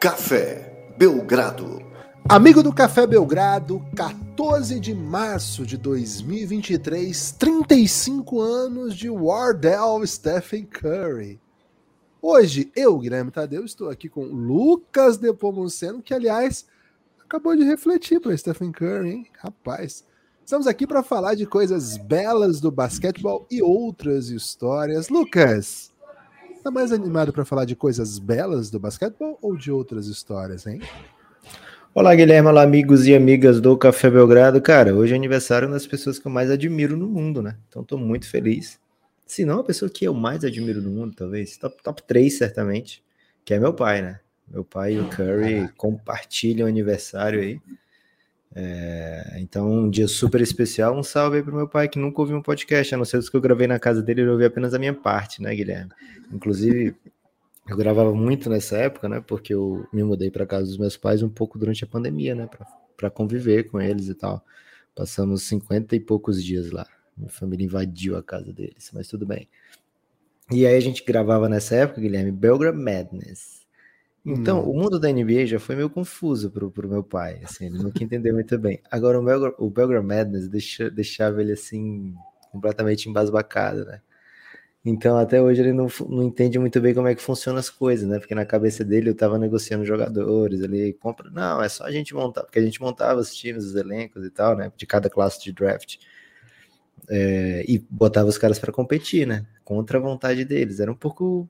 Café Belgrado. Amigo do Café Belgrado, 14 de março de 2023, 35 anos de Wardell Stephen Curry. Hoje, eu, Guilherme Tadeu, estou aqui com Lucas Depomuceno, que, aliás, acabou de refletir para Stephen Curry, hein? Rapaz. Estamos aqui para falar de coisas belas do basquetebol e outras histórias. Lucas, tá mais animado para falar de coisas belas do basquetebol ou de outras histórias, hein? Olá, Guilherme, olá, amigos e amigas do Café Belgrado. Cara, hoje é aniversário das pessoas que eu mais admiro no mundo, né? Então tô muito feliz. Se não, a pessoa que eu mais admiro no mundo, talvez, top, top 3, certamente, que é meu pai, né? Meu pai e o Curry compartilham aniversário aí. É, então, um dia super especial. Um salve aí pro meu pai que nunca ouviu um podcast, a não ser os que eu gravei na casa dele, ele ouviu apenas a minha parte, né, Guilherme? Inclusive, eu gravava muito nessa época, né? Porque eu me mudei para casa dos meus pais um pouco durante a pandemia, né? Para conviver com eles e tal. Passamos 50 e poucos dias lá. Minha família invadiu a casa deles, mas tudo bem. E aí a gente gravava nessa época, Guilherme, Belgrade Madness. Então, hum. o mundo da NBA já foi meio confuso pro, pro meu pai, assim, ele nunca entendeu muito bem. Agora, o, Belgra, o Belgrade Madness deixa, deixava ele, assim, completamente embasbacado, né? Então, até hoje ele não, não entende muito bem como é que funcionam as coisas, né? Porque na cabeça dele eu tava negociando jogadores, ele compra, não, é só a gente montar, porque a gente montava os times, os elencos e tal, né? De cada classe de draft. É, e botava os caras para competir, né? Contra a vontade deles. Era um pouco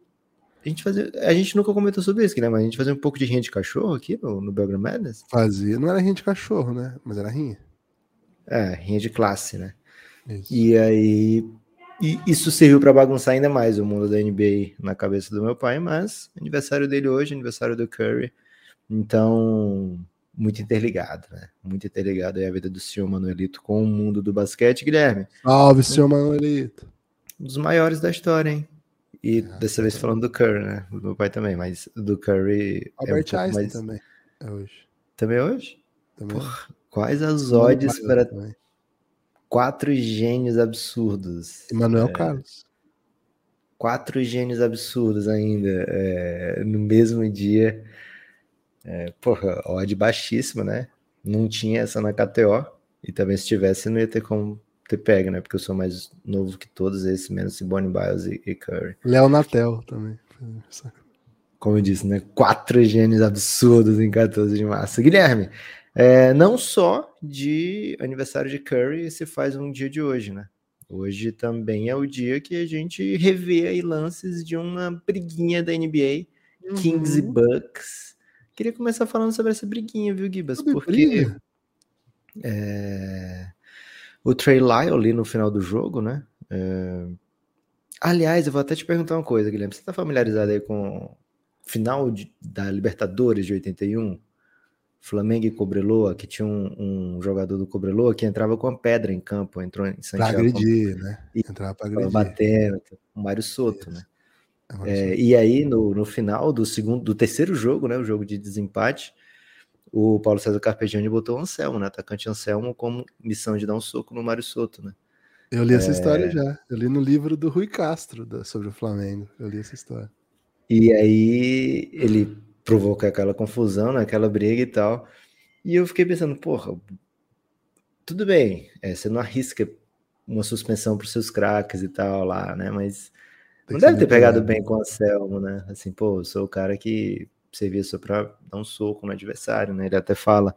a gente fazia. A gente nunca comentou sobre isso, né? Mas a gente fazia um pouco de rinha de cachorro aqui no, no Belgram Madness. Fazia. Não era rinha de cachorro, né? Mas era rinha. É, rinha de classe, né? Isso. E aí. E isso serviu para bagunçar ainda mais o mundo da NBA na cabeça do meu pai, mas aniversário dele hoje, aniversário do Curry. Então, muito interligado, né? Muito interligado aí a vida do senhor Manuelito com o mundo do basquete, Guilherme. Salve, senhor Manuelito. Um dos maiores da história, hein? E ah, dessa vez falando do Curry, né? Do meu pai também, mas do Curry. Albert é um Einstein mais... também. É hoje. Também é hoje? Também. Porra, quais as odds para também. quatro gênios absurdos? Emanuel é, Carlos. Quatro gênios absurdos ainda é, no mesmo dia. É, porra, odd baixíssima, né? Não tinha essa na KTO. E também se tivesse, não ia ter como ter pega, né? Porque eu sou mais novo que todos esses, menos Simone Biles e, e Curry. Léo Natel também. Como eu disse, né? Quatro gênios absurdos em 14 de março. Guilherme, é, não só de aniversário de Curry se faz um dia de hoje, né? Hoje também é o dia que a gente revê aí lances de uma briguinha da NBA, uhum. Kings e Bucks. Queria começar falando sobre essa briguinha, viu, Gibas? Porque briga? é, o Trey Lyle ali no final do jogo, né? É... Aliás, eu vou até te perguntar uma coisa, Guilherme. Você está familiarizado aí com final de, da Libertadores de 81? Flamengo e Cobreloa, que tinha um, um, jogador do Cobreloa que entrava com a pedra em campo, entrou em Santiago. Para agredir, né? Entrava para agredir. Batendo, o Mário Soto, né? É, é e aí, no, no final do segundo, do terceiro jogo, né? O jogo de desempate, o Paulo César Carpegiani botou o Anselmo, né? Atacante Anselmo, como missão de dar um soco no Mário Soto, né? Eu li essa é... história já. Eu li no livro do Rui Castro da, sobre o Flamengo. Eu li essa história. E aí ele provoca aquela confusão, né? aquela briga e tal. E eu fiquei pensando, porra, tudo bem, é, você não arrisca uma suspensão para os seus craques e tal lá, né? Mas não deve ter pegado bem com o Anselmo, né? Assim, pô, eu sou o cara que servia só para dar um soco no adversário, né? Ele até fala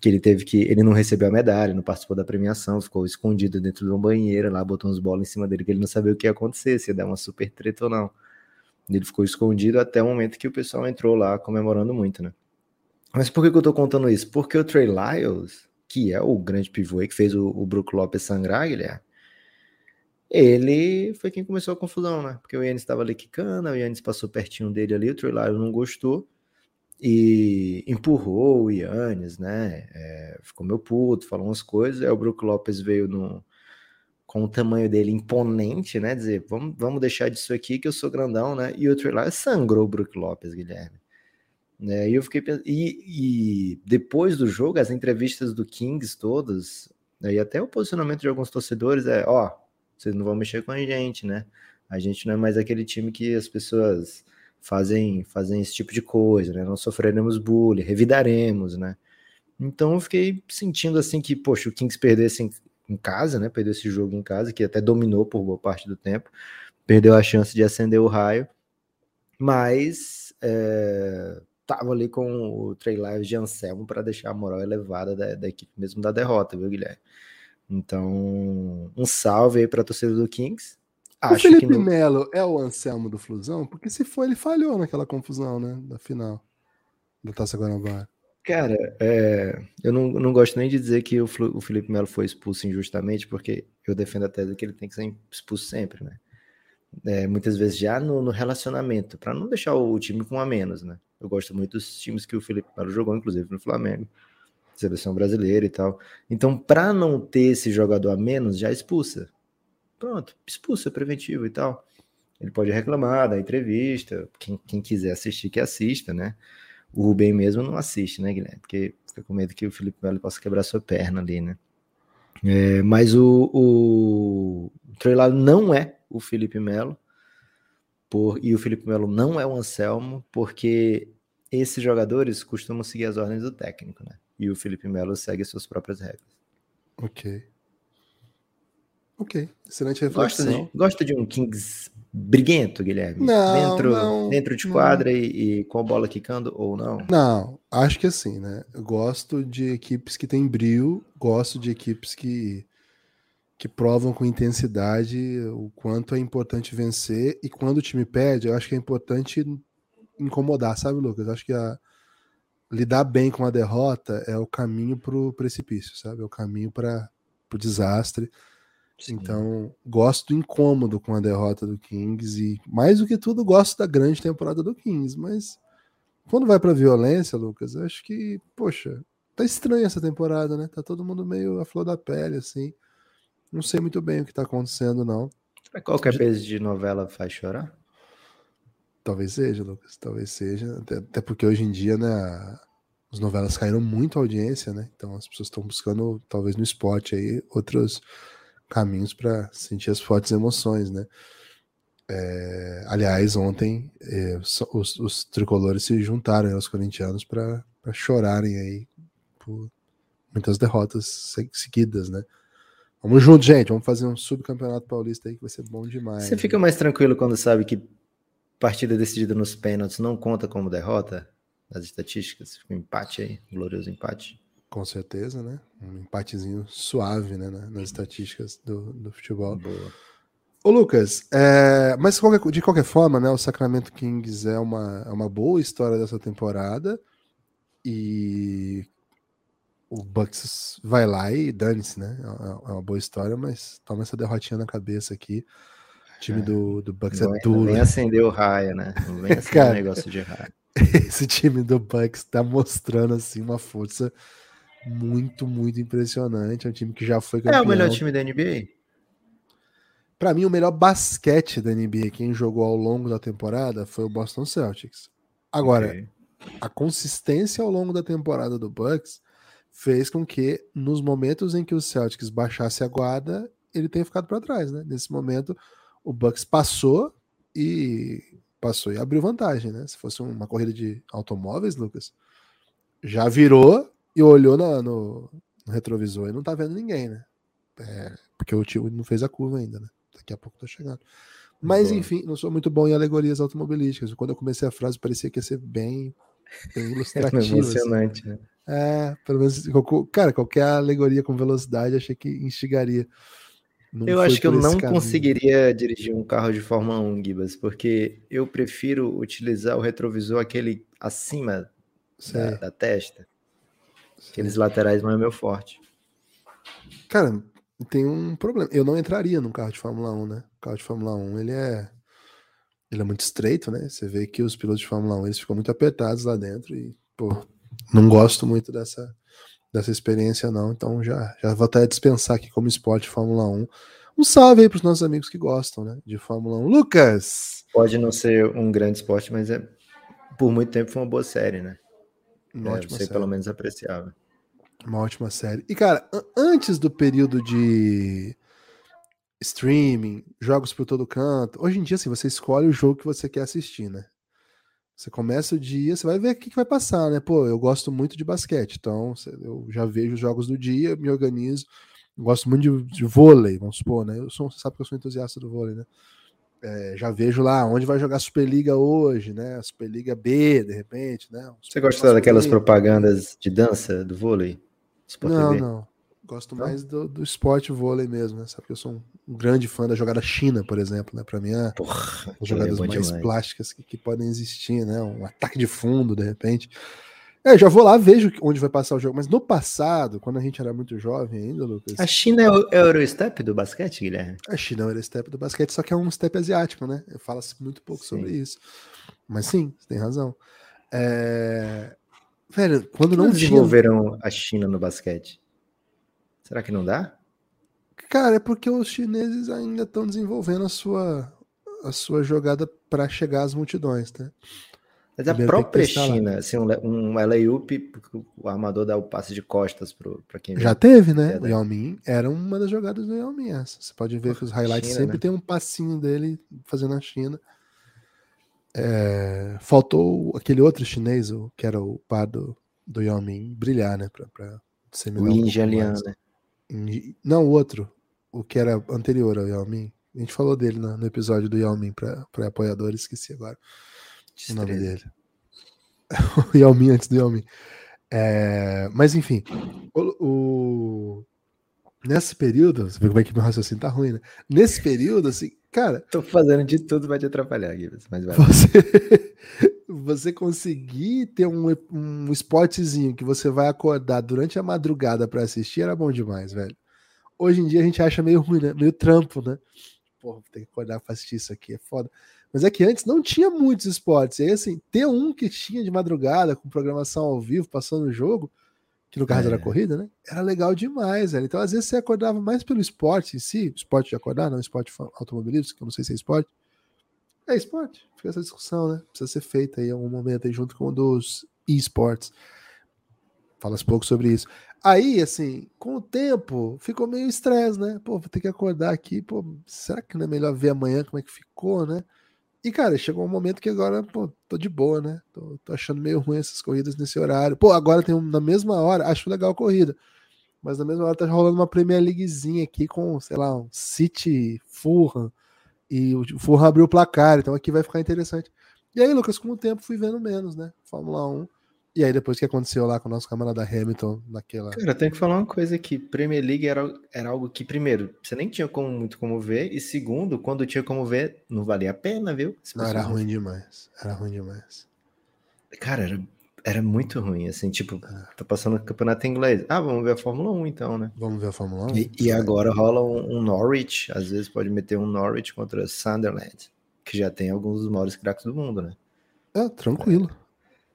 que ele teve que. Ele não recebeu a medalha, não participou da premiação, ficou escondido dentro de uma banheira lá, botou uns bolas em cima dele, que ele não sabia o que ia acontecer, se ia dar uma super treta ou não. Ele ficou escondido até o momento que o pessoal entrou lá comemorando muito, né? Mas por que, que eu tô contando isso? Porque o Trey Lyles, que é o grande pivô que fez o, o Brook Lopes sangrar, Guilherme, ele foi quem começou a confusão, né? Porque o Yannis estava ali quicando, o Yannis passou pertinho dele ali, o Trey Lyles não gostou e empurrou o Yannis, né? É, ficou meu puto, falou umas coisas. Aí o Brook Lopes veio no, com o tamanho dele imponente, né? Dizer, vamos, vamos deixar disso aqui que eu sou grandão, né? E o Trey Lyles sangrou o Brook Lopes, Guilherme. Né? E eu fiquei pensando, e, e depois do jogo, as entrevistas do Kings todas, né? e até o posicionamento de alguns torcedores é, ó, vocês não vão mexer com a gente, né? A gente não é mais aquele time que as pessoas fazem, fazem esse tipo de coisa, né? Não sofreremos bullying, revidaremos, né? Então eu fiquei sentindo assim que, poxa, o Kings perdesse em, em casa, né? Perdeu esse jogo em casa, que até dominou por boa parte do tempo, perdeu a chance de acender o raio, mas é, tava ali com o Trey Lives de Anselmo para deixar a moral elevada da, da, equipe, mesmo da derrota, viu, Guilherme? Então, um salve aí para a torcida do Kings. Acho o Felipe no... Melo é o Anselmo do Flusão? Porque se for, ele falhou naquela confusão, né? Da final da Taça Guanabara. Cara, é, eu não, não gosto nem de dizer que o, o Felipe Melo foi expulso injustamente, porque eu defendo a tese que ele tem que ser expulso sempre, né? É, muitas vezes já no, no relacionamento, para não deixar o, o, time com a menos, né? Eu gosto muito dos times que o Felipe Melo jogou, inclusive no Flamengo, seleção brasileira e tal. Então, para não ter esse jogador a menos, já expulsa. Pronto, expulsa preventivo e tal. Ele pode reclamar da entrevista, quem, quem quiser assistir, que assista, né? O Rubem mesmo não assiste, né, Guilherme? Porque fica com medo que o Felipe Melo possa quebrar sua perna ali, né? É, mas o, o, o não é o Felipe Melo, por, e o Felipe Melo não é o Anselmo, porque esses jogadores costumam seguir as ordens do técnico, né? E o Felipe Melo segue suas próprias regras. Ok. Ok, excelente reflexão. Gosta de, gosta de um Kings briguento, Guilherme? Não, dentro, não, dentro de quadra e, e, com a bola quicando ou não? Não, acho que assim, né? Eu gosto de equipes que têm brilho, gosto de equipes que, que provam com intensidade o quanto é importante vencer e quando o time perde, eu acho que é importante incomodar, sabe, Lucas? Eu acho que a, lidar bem com a derrota é o caminho para o precipício, sabe? É o caminho para o desastre. Sim. Então, gosto do incômodo com a derrota do Kings e, mais do que tudo, gosto da grande temporada do Kings. Mas quando vai para violência, Lucas, acho que, poxa, tá estranha essa temporada, né? Tá todo mundo meio a flor da pele, assim. Não sei muito bem o que tá acontecendo, não. Qualquer vez de novela faz chorar? Talvez seja, Lucas. Talvez seja. Até, até porque hoje em dia, né? As novelas caíram muito a audiência, né? Então as pessoas estão buscando, talvez no esporte aí, outros caminhos para sentir as fortes emoções, né? É, aliás, ontem é, os, os, tricolores se juntaram aos corintianos para chorarem aí por muitas derrotas seguidas, né? Vamos junto, gente. Vamos fazer um subcampeonato paulista aí que vai ser bom demais. Você né? fica mais tranquilo quando sabe que partida decidida nos pênaltis não conta como derrota nas estatísticas? Um empate aí, um glorioso empate. Com certeza, né? Um empatezinho suave, né? Nas estatísticas do, do futebol. Boa. Ô, Lucas, é, mas de qualquer forma, né? O Sacramento Kings é uma, é uma boa história dessa temporada. E o Bucks vai lá e dane-se, né? É, é uma boa história, mas toma essa derrotinha na cabeça aqui. O time é. do, do Bucks não é duro. Não vem acender o raio, né? Não vem acender o um negócio de raio. Esse time do Bucks tá mostrando, assim, uma força muito, muito impressionante. É um time que já foi campeão. É o melhor time da NBA? Para mim, o melhor basquete da NBA, quem jogou ao longo da temporada, foi o Boston Celtics. Agora, okay. a consistência ao longo da temporada do Bucks fez com que, nos momentos em que o Celtics baixasse a guarda, ele tenha ficado para trás, né? Nesse momento, o Bucks passou e passou e abriu vantagem, né? Se fosse uma corrida de automóveis, Lucas, já virou e olhou no, no, no retrovisor e não tá vendo ninguém, né? É, porque o tio não fez a curva ainda, né? Daqui a pouco tá chegando. Mas, enfim, não sou muito bom em alegorias automobilísticas. Quando eu comecei a frase, parecia que ia ser bem, bem é ilustrativo. É emocionante, assim. né? É, pelo menos, cara, qualquer alegoria com velocidade achei que instigaria. Não eu acho que eu não caminho. conseguiria dirigir um carro de Fórmula 1, Gibas, porque eu prefiro utilizar o retrovisor aquele acima da, da, testa. Aqueles laterais não é meu forte. Cara, tem um problema. Eu não entraria num carro de Fórmula 1, né? O carro de Fórmula 1, ele é ele é muito estreito, né? Você vê que os pilotos de Fórmula 1 eles ficam muito apertados lá dentro e, pô, não gosto muito dessa dessa experiência não, então já já vou até dispensar aqui como esporte Fórmula 1. Um salve aí para os nossos amigos que gostam, né, de Fórmula 1. Lucas. Pode não ser um grande esporte, mas é por muito tempo foi uma boa série, né? Uma é, ótima série. pelo menos apreciável. Uma ótima série. E, cara, antes do período de streaming, jogos por todo canto, hoje em dia, assim, você escolhe o jogo que você quer assistir, né? Você começa o dia, você vai ver o que, que vai passar, né? Pô, eu gosto muito de basquete, então eu já vejo os jogos do dia, me organizo. Gosto muito de, de vôlei, vamos supor, né? Eu sou, você sabe que eu sou entusiasta do vôlei, né? É, já vejo lá onde vai jogar a Superliga hoje, né? A Superliga B, de repente, né? Você gosta daquelas propagandas de dança do vôlei? Sport não, TV? não. Gosto não? mais do, do esporte vôlei mesmo, né? Sabe que eu sou um grande fã da jogada China, por exemplo, né? Para mim é Porra, as jogadas é mais demais. plásticas que, que, podem existir, né? Um ataque de fundo, de repente. É, já vou lá, vejo onde vai passar o jogo. Mas no passado, quando a gente era muito jovem ainda, Lucas. A China é o Eurostep do basquete, Guilherme? A China é o Eurostep do basquete, só que é um step asiático, né? Fala-se muito pouco sim. sobre isso. Mas sim, você tem razão. É... Velho, quando não, não desenvolveram tinha... a China no basquete? Será que não dá? Cara, é porque os chineses ainda estão desenvolvendo a sua, a sua jogada para chegar às multidões, né? Mas a própria China, assim, um, um layup, o armador dá o passe de costas para quem Já teve, né? É, o Yao Ming era uma das jogadas do Yao Ming essa. Você pode ver que os highlights China, sempre né? tem um passinho dele fazendo a China. É, faltou aquele outro chinês, que era o par do, do Yao Ming, brilhar, né? Pra, pra o um Injalian, né? Não, o outro. O que era anterior ao Yao Ming. A gente falou dele no, no episódio do Yao Ming para apoiadores, esqueci agora o nome dele. o Yao Ming antes do Yao Ming. É, mas enfim, o, o, nesse período, você vê como é que meu raciocínio tá ruim, né? Nesse período, assim, cara. Tô fazendo de tudo para te atrapalhar, Gibbs, mas vai. Você, você conseguir ter um, um esportezinho que você vai acordar durante a madrugada para assistir era bom demais, velho. Hoje em dia a gente acha meio ruim, né? Meio trampo, né? Porra, tem que acordar pra assistir isso aqui, é foda. Mas é que antes não tinha muitos esportes. E aí, assim, ter um que tinha de madrugada, com programação ao vivo, passando o jogo, que no caso é. era corrida, né? Era legal demais, velho. Então, às vezes, você acordava mais pelo esporte em si, esporte de acordar, não esporte automobilístico, que eu não sei se é esporte. É esporte, fica essa discussão, né? Precisa ser feita aí em algum momento aí, junto com o dos esportes. Fala-se pouco sobre isso. Aí, assim, com o tempo, ficou meio estresse, né? Pô, vou ter que acordar aqui, pô, será que não é melhor ver amanhã como é que ficou, né? E, cara, chegou um momento que agora, pô, tô de boa, né? Tô, tô achando meio ruim essas corridas nesse horário. Pô, agora tem um, na mesma hora, acho legal a corrida. Mas na mesma hora tá rolando uma Premier Leaguezinha aqui com, sei lá, um City Fulham. E o Fulham abriu o placar, então aqui vai ficar interessante. E aí, Lucas, com o tempo fui vendo menos, né? Fórmula 1. E aí, depois que aconteceu lá com o nosso camarada Hamilton naquela. Cara, tem que falar uma coisa aqui. Premier League era, era algo que, primeiro, você nem tinha como, muito como ver, e segundo, quando tinha como ver, não valia a pena, viu? Não, era ruim demais. Era ruim demais. Cara, era, era muito ruim, assim, tipo, é. tá passando o campeonato inglês. Ah, vamos ver a Fórmula 1 então, né? Vamos ver a Fórmula 1. E, e agora rola um, um, Norwich, às vezes pode meter um Norwich contra Sunderland, que já tem alguns dos maiores craques do mundo, né? É, tranquilo.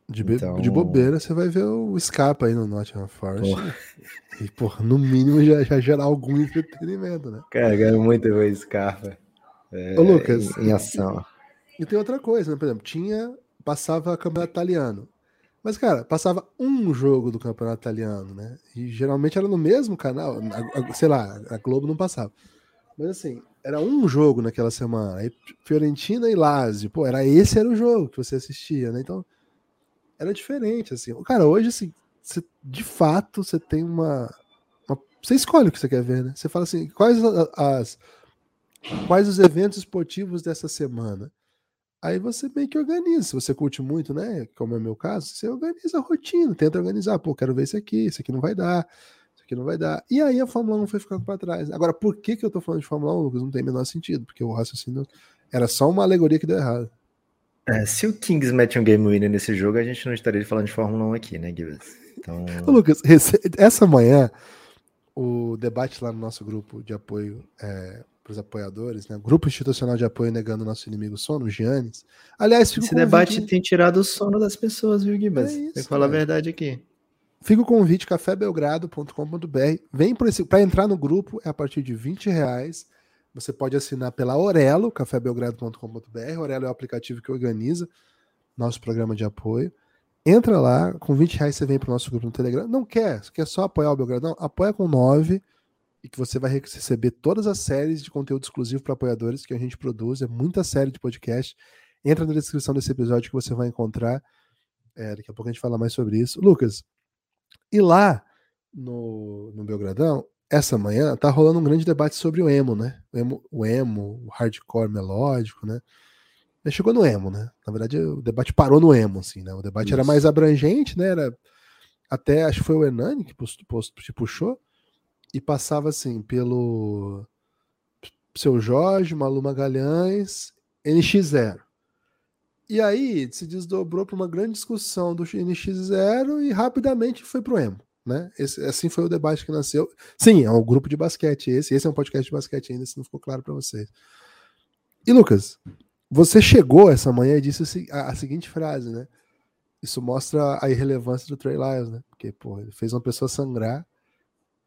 De, então... de bobeira, você vai ver o Scarpa aí no Nottingham Forest. Porra. E, porra, no mínimo já, já gerar algum entretenimento, né? Cara, quero muito ver o Scarpa. É, Ô, Lucas. Em, em ação. E, e, tem outra coisa, né? Por exemplo, tinha. Passava campeonato italiano. Mas, cara, passava um jogo do campeonato italiano, né? E geralmente era no mesmo canal. A, a, sei lá, a Globo não passava. Mas assim, era um jogo naquela semana. Aí Fiorentina e Lazio. Pô, era esse era o jogo que você assistia, né? Então era diferente, assim. Cara, hoje, assim, de fato, você tem uma, uma, Você escolhe o que você quer ver, né? Você fala assim, quais as... Quais os eventos esportivos dessa semana? Aí você meio que organiza. Se você curte muito, né? Como é o meu caso, você organiza a rotina, tenta organizar. Pô, quero ver esse aqui, esse aqui não vai dar, esse aqui não vai dar. E aí a Fórmula 1 foi ficando para trás. Agora, por que, que eu tô falando de Fórmula 1, Lucas? Não tem o menor sentido, porque o raciocínio era só uma alegoria que deu errado. É, se o Kings mete um game winner nesse jogo, a gente não estaria falando de Fórmula 1 aqui, né, Gibbs? Então... Lucas, essa manhã, o debate lá no nosso grupo de apoio é, para os apoiadores, né? Grupo Institucional de Apoio Negando o Nosso Inimigo Sono, Giannis. Aliás, Esse debate tem tirado o sono das pessoas, viu, Gibas? É Tem que falar a verdade aqui. Fica o convite, cafébelgrado.com.br. Vem para entrar no grupo, é a partir de 20 reais. Você pode assinar pela Orelo, cafébelgrado.com.br. Orelo é o aplicativo que organiza nosso programa de apoio. Entra lá, com 20 reais você vem para o nosso grupo no Telegram. Não quer, quer só apoiar o Belgrado? Não, apoia com 9 e que você vai receber todas as séries de conteúdo exclusivo para apoiadores que a gente produz. É muita série de podcast. Entra na descrição desse episódio que você vai encontrar. É, daqui a pouco a gente fala mais sobre isso. Lucas, e lá no, no Belgradão, essa manhã tá rolando um grande debate sobre o emo, né? O emo, o, emo, o hardcore melódico, né? chegou no emo, né? Na verdade, o debate parou no emo, assim, né? O debate Isso. era mais abrangente, né? Era até acho que foi o Hernani que post, post, puxou e passava assim pelo seu Jorge, Malu Magalhães, NX0. E aí se desdobrou para uma grande discussão do NX0 e rapidamente foi pro emo. Né? Esse, assim foi o debate que nasceu. Sim, é um grupo de basquete esse. Esse é um podcast de basquete ainda, se não ficou claro para vocês. E Lucas, você chegou essa manhã e disse a, seguinte frase, né? Isso mostra a irrelevância do Trey Lyles, né? Porque, pô, ele fez uma pessoa sangrar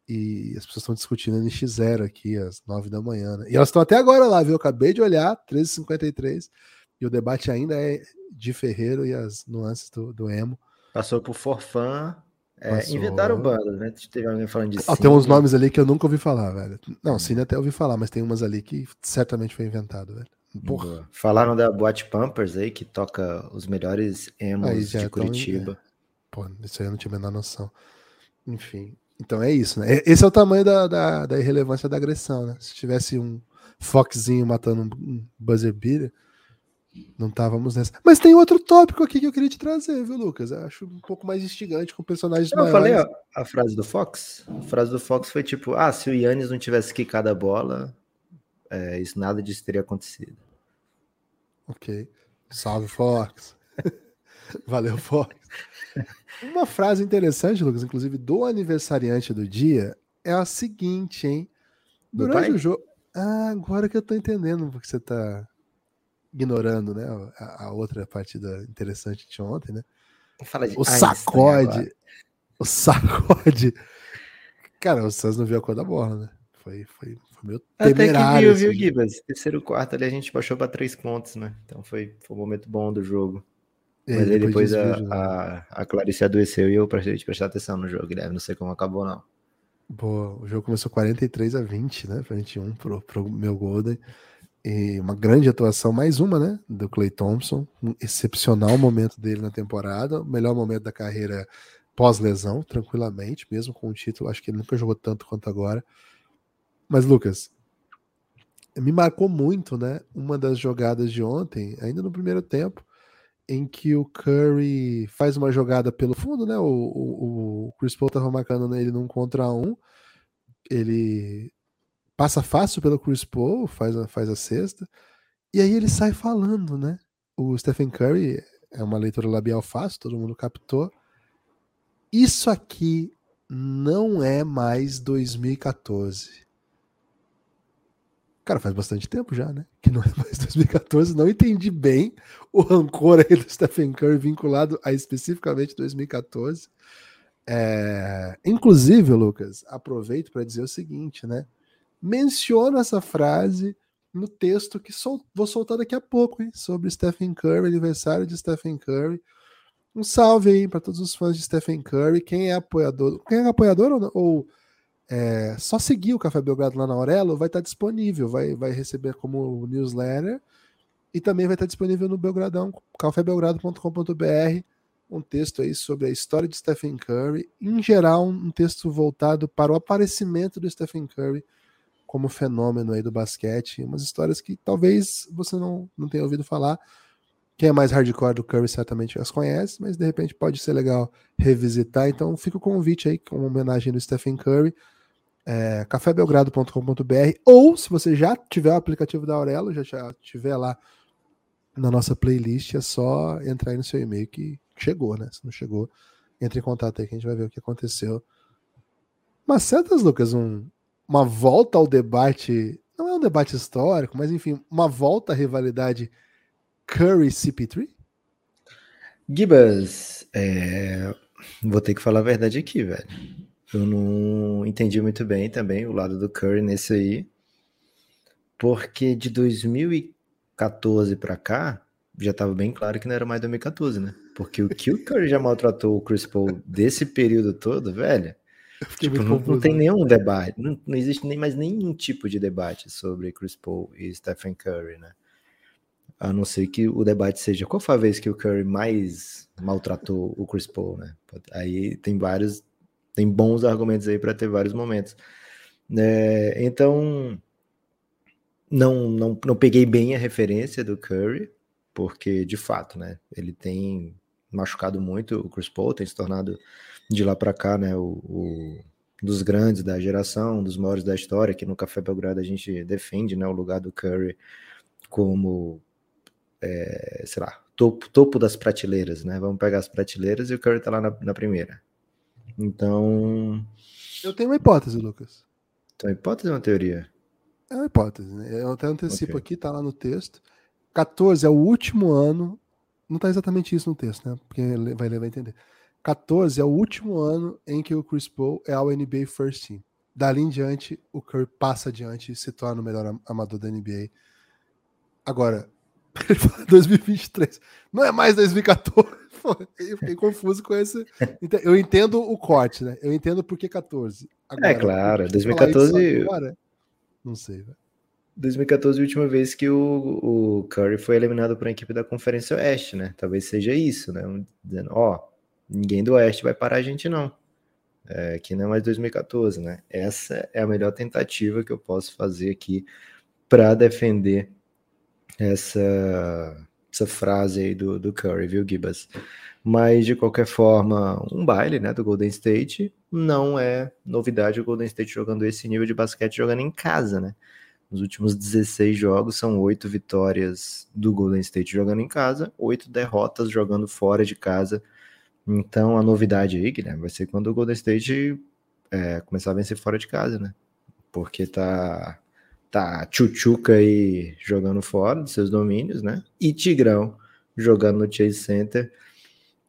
e as pessoas estão discutindo NX0 aqui às 9 da manhã, né? E elas estão até agora lá, viu? Eu acabei de olhar, 13h53, e o debate ainda é de Ferreiro e as nuances do, do emo. Passou por Forfã, é, inventaram bandas, né? Teve alguém falando de ah, Tem uns nomes ali que eu nunca ouvi falar, velho. Não, hum. Cine até ouvi falar, mas tem umas ali que certamente foi inventado, velho. Porra. Falaram da Boate Pampers aí, que toca os melhores emos de Curitiba. Tão... É. Pô, isso aí eu não tinha a menor noção. Enfim, então é isso, né? Esse é o tamanho da, da, da irrelevância da agressão, né? Se tivesse um Foxzinho matando um buzzer beater, não estávamos nessa. Mas tem outro tópico aqui que eu queria te trazer, viu, Lucas? Eu acho um pouco mais instigante com personagens eu maiores. Eu falei a, a, frase do Fox. A frase do Fox foi tipo: ah, se o Yannis não tivesse quicado a bola, é, isso nada disso teria acontecido. Ok. Salve, Fox. Valeu, Fox. Uma frase interessante, Lucas, inclusive do aniversariante do dia, é a seguinte, hein? Durante o jogo. Ah, agora que eu tô entendendo porque você tá ignorando, né? A, a outra partida interessante de ontem, né? Fala de o sacode. O sacode. Cara, o Santos não viu a cor da bola, né? Foi, foi, foi meio temerário. Até que viu, viu, Gibas? Terceiro quarto ali a gente baixou para três pontos, né? Então foi, foi um momento bom do jogo. É, Mas aí depois, a, né? a, a Clarice adoeceu e eu prestei de prestar atenção no jogo, Guilherme. Não sei como acabou, não. Boa, o jogo começou 43 a 20, né? 21 pro, pro meu Golden. E uma grande atuação, mais uma, né? Do Clay Thompson. Um excepcional momento dele na temporada. O melhor momento da carreira pós-lesão, tranquilamente, mesmo com o título. Acho que ele nunca jogou tanto quanto agora. Mas, Lucas, me marcou muito, né? Uma das jogadas de ontem, ainda no primeiro tempo, em que o Curry faz uma jogada pelo fundo, né? O, o, o Chris Paul tava marcando ele num contra um. Ele passa fácil pelo Chris Paul, faz a, faz a cesta. E aí ele sai falando, né? O Stephen Curry é uma leitura labial fácil, todo mundo captou. Isso aqui não é mais 2014. Cara, faz bastante tempo já, né? Que não é mais 2014. Não entendi bem o rancor aí do Stephen Curry vinculado a especificamente 2014. É... Inclusive, Lucas, aproveito para dizer o seguinte, né? Menciono essa frase no texto que sol... vou soltar daqui a pouco, hein? Sobre Stephen Curry, aniversário de Stephen Curry. Um salve aí para todos os fãs de Stephen Curry. Quem é apoiador, quem é apoiador ou, ou é, só seguir o Café Belgrado lá na Aurelo, vai estar disponível, vai, vai receber como newsletter e também vai estar disponível no Belgradão, cafébelgrado.com.br, um texto aí sobre a história de Stephen Curry, em geral um texto voltado para o aparecimento do Stephen Curry como fenômeno aí do basquete, umas histórias que talvez você não, não tenha ouvido falar. Quem é mais hardcore do Curry certamente as conhece, mas de repente pode ser legal revisitar. Então fica o convite aí com homenagem do Stephen Curry é, cafébelgrado.com.br ou se você já tiver o aplicativo da Aurelo, já, tiver lá na nossa playlist, é só entrar aí no seu e-mail que chegou, né? Se não chegou, entre em contato aí que a gente vai ver o que aconteceu. Mas certas, Lucas, um, uma volta ao debate, não é um debate histórico, mas enfim, uma volta à rivalidade Curry-CP3? Gibas, é... vou ter que falar a verdade aqui, velho. Eu não entendi muito bem também o lado do Curry nesse aí, porque de 2014 para cá já estava bem claro que não era mais 2014, né? Porque o que o Curry já maltratou o Chris Paul desse período todo, velho, tipo, não, não, tem nenhum debate, não, não existe nem mais nenhum tipo de debate sobre Chris Paul e Stephen Curry, né? A não ser que o debate seja qual foi a vez que o Curry mais maltratou o Chris Paul, né? Aí tem vários, tem bons argumentos aí para ter vários momentos. É, então, não, não, não peguei bem a referência do Curry, porque de fato, né? Ele tem machucado muito o Chris Paul, tem se tornado de lá para cá, né? O, o, dos grandes da geração, dos maiores da história, que no Café Belgrado a gente defende, né? O lugar do Curry como, é, sei lá, topo, topo das prateleiras, né? Vamos pegar as prateleiras e o Curry tá lá na, na primeira. Então. Eu tenho uma hipótese, Lucas. Então, hipótese é uma teoria? É uma hipótese, né? Eu até antecipo okay. aqui, tá lá no texto. 14 é o último ano. Não tá exatamente isso no texto, né? Porque vai ler, vai entender. 14 é o último ano em que o Chris Paul é ao NBA First Team. Dali em diante, o Curry passa adiante e se torna o melhor amador da NBA. Agora, 2023. Não é mais 2014. eu fiquei confuso com esse. Eu entendo o corte, né? Eu entendo por que 14. Agora, é claro, 2014. Agora, não sei, velho. 2014 a última vez que o, o Curry foi eliminado para a equipe da Conferência Oeste, né? Talvez seja isso, né? Dizendo, ó, ninguém do Oeste vai parar a gente, não. É, que não é mais 2014, né? Essa é a melhor tentativa que eu posso fazer aqui para defender essa, essa frase aí do, do Curry, viu, Gibas? Mas, de qualquer forma, um baile né, do Golden State não é novidade o Golden State jogando esse nível de basquete jogando em casa, né? Nos últimos 16 jogos, são oito vitórias do Golden State jogando em casa, oito derrotas jogando fora de casa. Então, a novidade aí, Guilherme, vai ser quando o Golden State é, começar a vencer fora de casa, né? Porque tá tá Tchutchuca aí jogando fora dos seus domínios, né? E Tigrão jogando no Chase Center.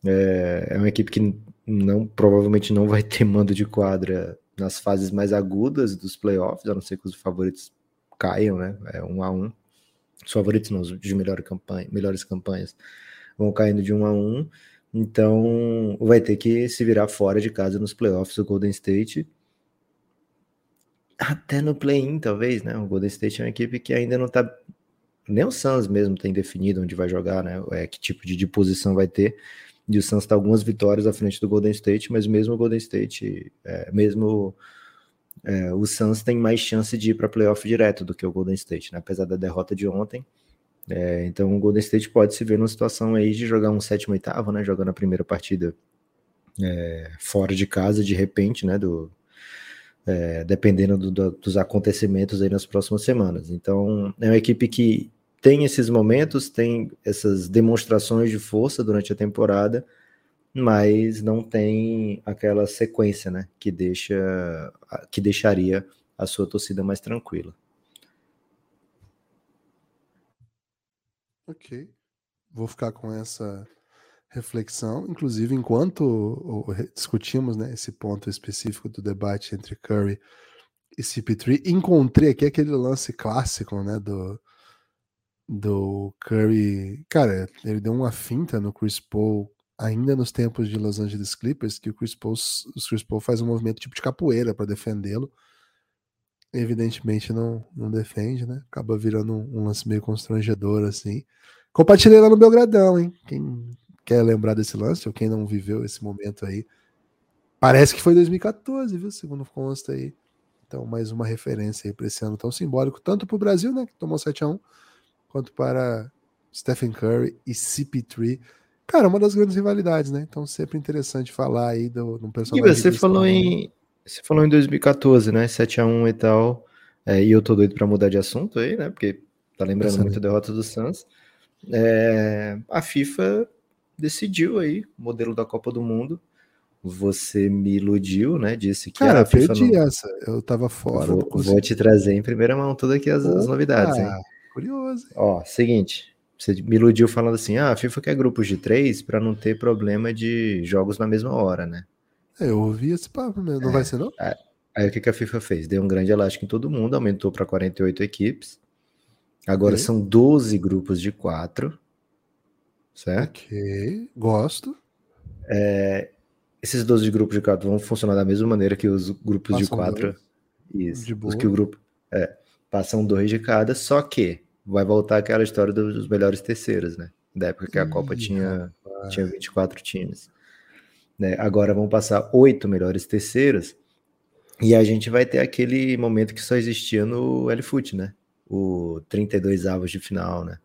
É, é uma equipe que não provavelmente não vai ter mando de quadra nas fases mais agudas dos playoffs, a não ser que os favoritos caiam, né? É um a um. Os favoritos não, de melhor campanha, melhores campanhas vão caindo de um a um. Então vai ter que se virar fora de casa nos playoffs o Golden State até no play-in, talvez, né? O Golden State é uma equipe que ainda não tá. Nem o Suns mesmo tem definido onde vai jogar, né? É, que tipo de, posição vai ter. E o Suns está algumas vitórias à frente do Golden State, mas mesmo o Golden State, é, mesmo é, o Suns tem mais chance de ir para playoff direto do que o Golden State, né? apesar da derrota de ontem. É, então o Golden State pode se ver numa situação aí de jogar um sétimo oitavo, né? Jogando a primeira partida é, fora de casa, de repente, né? Do, é, dependendo do, do, dos acontecimentos aí nas próximas semanas. Então, é uma equipe que tem esses momentos, tem essas demonstrações de força durante a temporada, mas não tem aquela sequência, né, que deixa que deixaria a sua torcida mais tranquila. Ok. Vou ficar com essa reflexão, inclusive enquanto discutimos né, esse ponto específico do debate entre Curry e CP3, encontrei aqui aquele lance clássico né, do, do Curry. Cara, ele deu uma finta no Chris Paul ainda nos tempos de Los Angeles Clippers, que o Chris Paul, o Chris Paul faz um movimento tipo de capoeira para defendê-lo. Evidentemente não, não defende, né? Acaba virando um, um lance meio constrangedor assim. Compartilhei lá no Belgradão, hein? Quem quer lembrar desse lance, ou quem não viveu esse momento aí, parece que foi 2014, viu? Segundo consta aí. Então, mais uma referência aí para esse ano tão simbólico, tanto para o Brasil, né, que tomou 7x1, quanto para Stephen Curry e CP3. Cara, uma das grandes rivalidades, né? Então, sempre interessante falar aí do, do personagem. E você falou em. Você falou em 2014, né? 7x1 e tal. É, e eu tô doido para mudar de assunto aí, né? Porque tá lembrando muito a derrota do Suns. É, a FIFA decidiu aí o modelo da Copa do Mundo. Você me iludiu, né? Disse que Cara, a FIFA perdi não... essa. Eu tava fora. Vou, vou, te trazer em primeira mão todas aqui as, as novidades, hein? Curioso. Hein? Ó, seguinte. Você me iludiu falando assim: ah, a FIFA quer grupos de três para não ter problema de jogos na mesma hora, né? É, eu ouvi esse papo mesmo. Não é, vai ser, não? Aí, aí o que, que a FIFA fez? Deu um grande elástico em todo mundo, aumentou para 48 equipes. Agora okay. são 12 grupos de quatro certo? Ok, gosto. É, esses 12 grupos de quatro vão funcionar da mesma maneira que os grupos Passam de quatro. Dois. Isso. De os que o grupo. É, passam dois de cada, só que vai voltar aquela história dos melhores terceiros, né? Da época que a Copa tinha, tinha 24 times. Né? Agora vão passar oito melhores terceiros e a gente vai ter aquele momento que só existia no L-Foot, né? O 32 avos de final, né?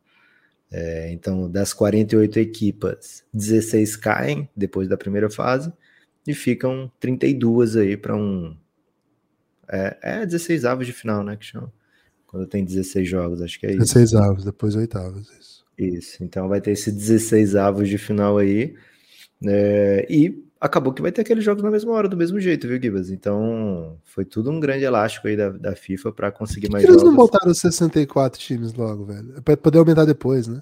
É, então, das 48 equipas, 16 caem depois da primeira fase e ficam 32 aí para um. É, é 16 avos de final, né? Que chama. Quando tem 16 jogos, acho que é isso. 16 avos, depois oitavos, isso. Isso, então vai ter esse 16 avos de final aí. É, e acabou que vai ter aqueles jogos na mesma hora, do mesmo jeito, viu, Gibas? Então foi tudo um grande elástico aí da, da FIFA para conseguir mais Eles jogos. Eles não botaram 64 times logo, velho. É pra poder aumentar depois, né?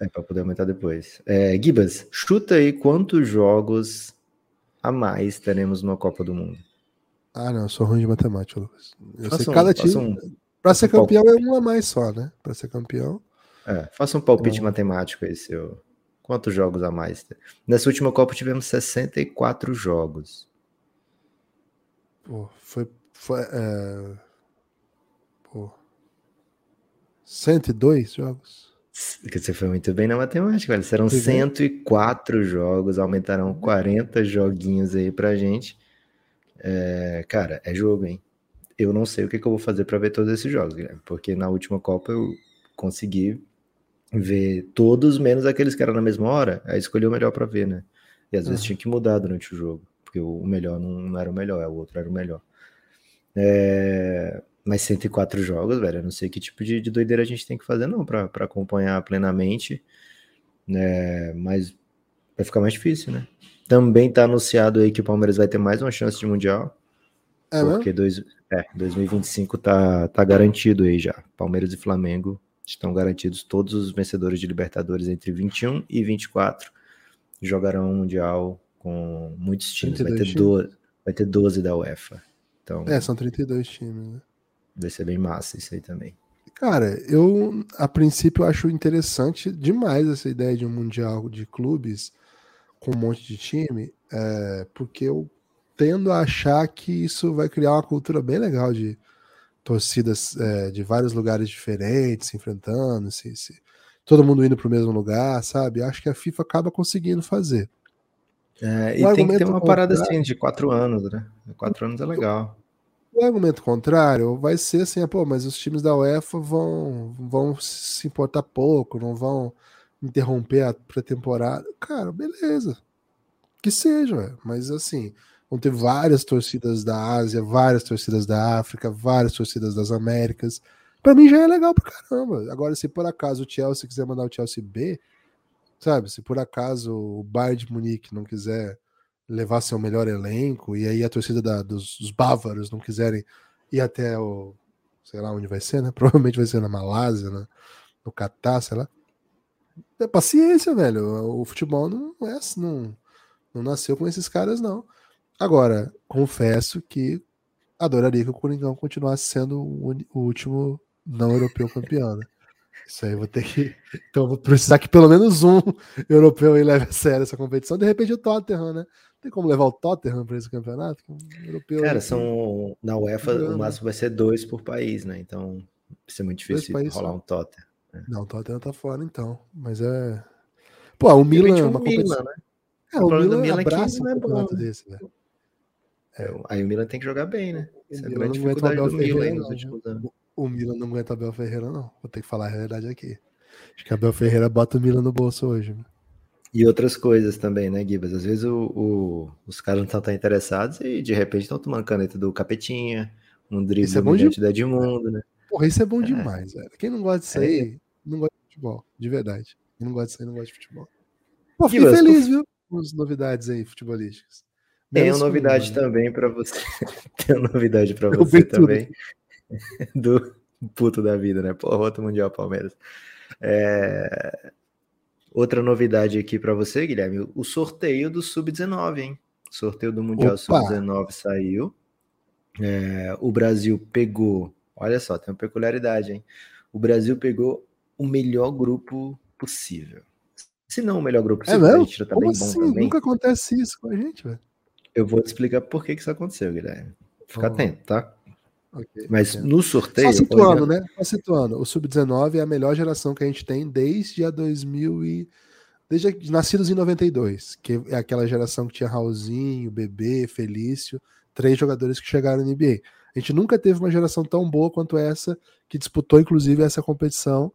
É, para poder aumentar depois. É, Gibas, chuta aí quantos jogos a mais teremos numa Copa do Mundo. Ah, não, eu sou ruim de matemática, Lucas. Eu faça sei um, cada time. Um, pra ser campeão é um a mais só, né? Pra ser campeão. É, faça um palpite matemático aí, seu. Quantos jogos a mais? Nessa última Copa tivemos 64 jogos. Pô, foi. foi é... Pô. 102 jogos? Você foi muito bem na matemática, velho. Serão foi 104 bem? jogos, aumentarão 40 joguinhos aí pra gente. É, cara, é jogo, hein? Eu não sei o que, que eu vou fazer para ver todos esses jogos, Guilherme, porque na última Copa eu consegui ver todos, menos aqueles que eram na mesma hora, aí escolhi o melhor para ver, né? E às uhum. vezes tinha que mudar durante o jogo, porque o melhor não, era o melhor, o outro era o melhor. É... Mas 104 jogos, velho, eu não sei que tipo de, de doideira a gente tem que fazer, não, para acompanhar plenamente, né? Mas vai ficar mais difícil, né? Também tá anunciado aí que o Palmeiras vai ter mais uma chance de Mundial. É porque dois, é, 2025 tá, tá garantido aí já. Palmeiras e Flamengo Estão garantidos todos os vencedores de Libertadores entre 21 e 24 jogarão um Mundial com muitos times. Vai ter, times. 12, vai ter 12 da UEFA. Então, é, são 32 times, né? Vai ser bem massa isso aí também. Cara, eu a princípio acho interessante demais essa ideia de um Mundial de clubes com um monte de time, é, porque eu tendo a achar que isso vai criar uma cultura bem legal de torcidas é, de vários lugares diferentes se enfrentando, se, se, todo mundo indo para o mesmo lugar, sabe? Acho que a FIFA acaba conseguindo fazer. É, e tem que ter uma parada assim de quatro anos, né? Quatro anos é legal. O argumento contrário vai ser assim, pô, mas os times da UEFA vão, vão se importar pouco, não vão interromper a pré-temporada. Cara, beleza. Que seja, mas assim, Vão ter várias torcidas da Ásia, várias torcidas da África, várias torcidas das Américas. Para mim já é legal pra caramba. Agora, se por acaso o Chelsea quiser mandar o Chelsea B, sabe? Se por acaso o Bayern de Munique não quiser levar seu melhor elenco e aí a torcida da, dos, dos bávaros não quiserem ir até o sei lá onde vai ser, né? Provavelmente vai ser na Malásia, né? no Catar, sei lá. É paciência, velho. O futebol não é não, não nasceu com esses caras, não. Agora, confesso que adoraria que o Coringão continuasse sendo o, último não europeu campeão. Né? Isso aí vou ter que. Então vou precisar que pelo menos um europeu aí leve a sério essa competição. De repente o Tottenham, né? Tem como levar o Tottenham para esse campeonato? Um europeu Cara, são. Na UEFA o máximo vai ser dois por país, né? Então vai ser muito difícil rolar um Tottenham. Né? Não, o Tottenham tá fora então. Mas é. Pô, o Milan é uma competição. Milan, né? É, o, o Milan, Milan abraça um é campeonato é desse, velho. É, aí o Milan tem que jogar bem, né? Essa é a grande dificuldade do Milan nos últimos anos. O Milan não aguenta Abel Ferreira, não. Vou ter que falar a realidade aqui. Acho que Abel Ferreira bota o Milan no bolso hoje. Né? E outras coisas também, né, Gibas? Às vezes o, o, os caras não estão tão interessados e de repente estão tomando caneta do Capetinha, um drible é bom de... da Edmundo, né? Porra, isso é bom é. demais, velho. Quem não gosta disso aí, é. não gosta de futebol, de verdade. Quem não gosta disso aí, não gosta de futebol. Pô, fiquei Gibas, feliz, viu? Com as novidades aí futebolísticas. Tem novidade também para você. Tem novidade para você também. Do puto da vida, né? Porra, outro Mundial Palmeiras. É... Outra novidade aqui para você, Guilherme, o sorteio do Sub-19, hein? O sorteio do Mundial Sub-19 saiu. É... O Brasil pegou, olha só, tem uma peculiaridade, hein? O Brasil pegou o melhor grupo possível. Se não o melhor grupo é possível, é a gente tá Como bem assim? bom também. Nunca acontece isso com a gente, velho. Eu vou te explicar por que, que isso aconteceu, Guilherme. Fica atento, tá? Okay, Mas no sorteio. Só situando, né? Só situando. O Sub-19 é a melhor geração que a gente tem desde a 2000 e. Desde nascidos em 92, que é aquela geração que tinha Raulzinho, Bebê, Felício, três jogadores que chegaram na NBA. A gente nunca teve uma geração tão boa quanto essa, que disputou inclusive essa competição.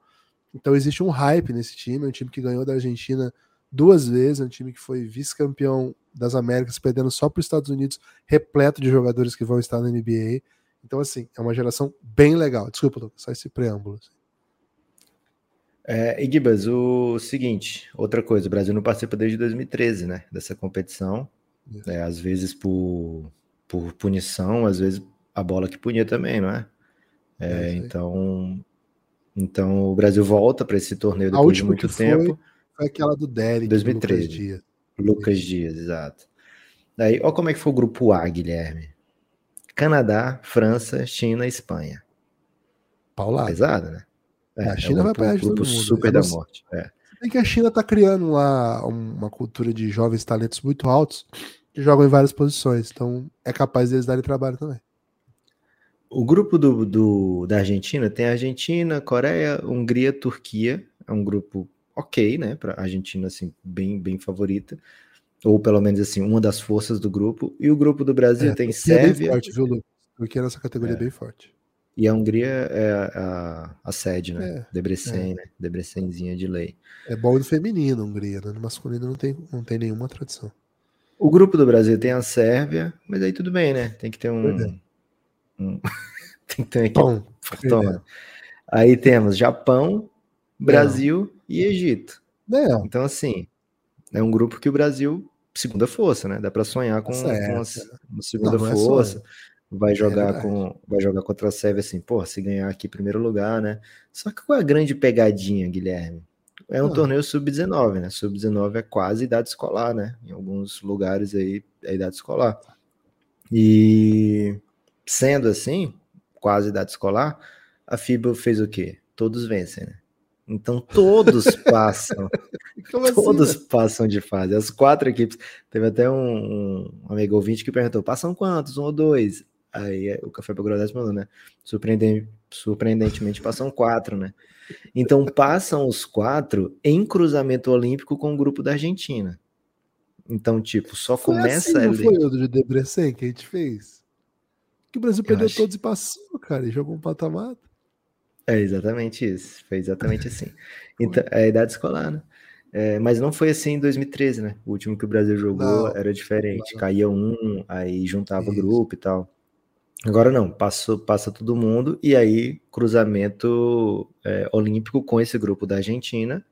Então existe um hype nesse time, é um time que ganhou da Argentina duas vezes, é um time que foi vice-campeão das Américas, perdendo só para os Estados Unidos, repleto de jogadores que vão estar na NBA. Então, assim, é uma geração bem legal. Desculpa, Lucas, só esse preâmbulo. Assim. É, e Gibas, o seguinte, outra coisa, o Brasil não participa desde 2013, né, dessa competição, é, às vezes por, por punição, às vezes a bola que punia também, não é? é, é então, então o Brasil volta para esse torneio depois de muito tempo. Foi, foi aquela do Derek, 2013. Lucas Dias. Lucas Dias, exato. Daí, olha como é que foi o grupo A, Guilherme. Canadá, França, China, Espanha. Paulado. Pesado, né? É, a China é um vai para o grupo super é, da morte. É. Tem que a China está criando lá uma cultura de jovens talentos muito altos que jogam em várias posições. Então é capaz deles darem trabalho também. O grupo do, do, da Argentina tem Argentina, Coreia, Hungria, Turquia. É um grupo ok, né? Para a Argentina, assim, bem, bem favorita. Ou pelo menos, assim, uma das forças do grupo. E o grupo do Brasil é, tem Sérvia. É forte, viu, Lucas? Turquia nessa categoria é. bem forte. E a Hungria é a, a sede, né? É, Debrecen, é. né? Debrecenzinha de lei. É bom no feminino, Hungria, né? No masculino não tem, não tem nenhuma tradição. O grupo do Brasil tem a Sérvia, mas aí tudo bem, né? Tem que ter um, é. Tem que ter. Bom, é. Aí temos Japão, Brasil Não. e Egito. Não. Então, assim, é um grupo que o Brasil, segunda força, né? Dá para sonhar com, com uma, uma, segunda Não, é força. É vai jogar é com vai jogar contra a Sérvia assim, pô, se ganhar aqui primeiro lugar, né? Só que qual é a grande pegadinha, Guilherme? É um ah. torneio sub-19, né? Sub-19 é quase idade escolar, né? Em alguns lugares aí é idade escolar. E Sendo assim, quase idade escolar, a FIBA fez o quê? Todos vencem, né? Então todos passam. Assim, todos assim, passam de fase. As quatro equipes. Teve até um, um amigo ouvinte que perguntou: passam quantos? Um ou dois? Aí o Café Belgradete falou, né? Surpreendente, surpreendentemente passam quatro, né? Então passam os quatro em cruzamento olímpico com o grupo da Argentina. Então, tipo, só foi começa assim, ali. Não foi o de Debrecen que a gente fez? que o Brasil perdeu acho... todos e passou, cara, e jogou um patamar. É exatamente isso, foi exatamente assim. Então, é a idade escolar, né? É, mas não foi assim em 2013, né? O último que o Brasil jogou não, era diferente. Não. Caía um, aí juntava o grupo e tal. Agora não, passou, passa todo mundo e aí cruzamento é, olímpico com esse grupo da Argentina,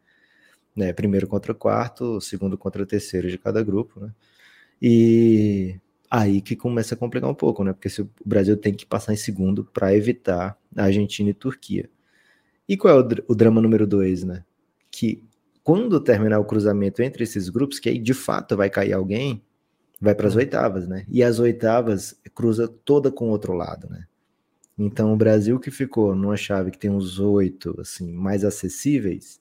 né? Primeiro contra quarto, segundo contra terceiro de cada grupo, né? E aí que começa a complicar um pouco, né? Porque se o Brasil tem que passar em segundo para evitar a Argentina e Turquia. E qual é o, o drama número dois, né? Que quando terminar o cruzamento entre esses grupos, que aí de fato vai cair alguém, vai para as hum. oitavas, né? E as oitavas cruza toda com o outro lado, né? Então o Brasil que ficou numa chave que tem uns oito assim mais acessíveis,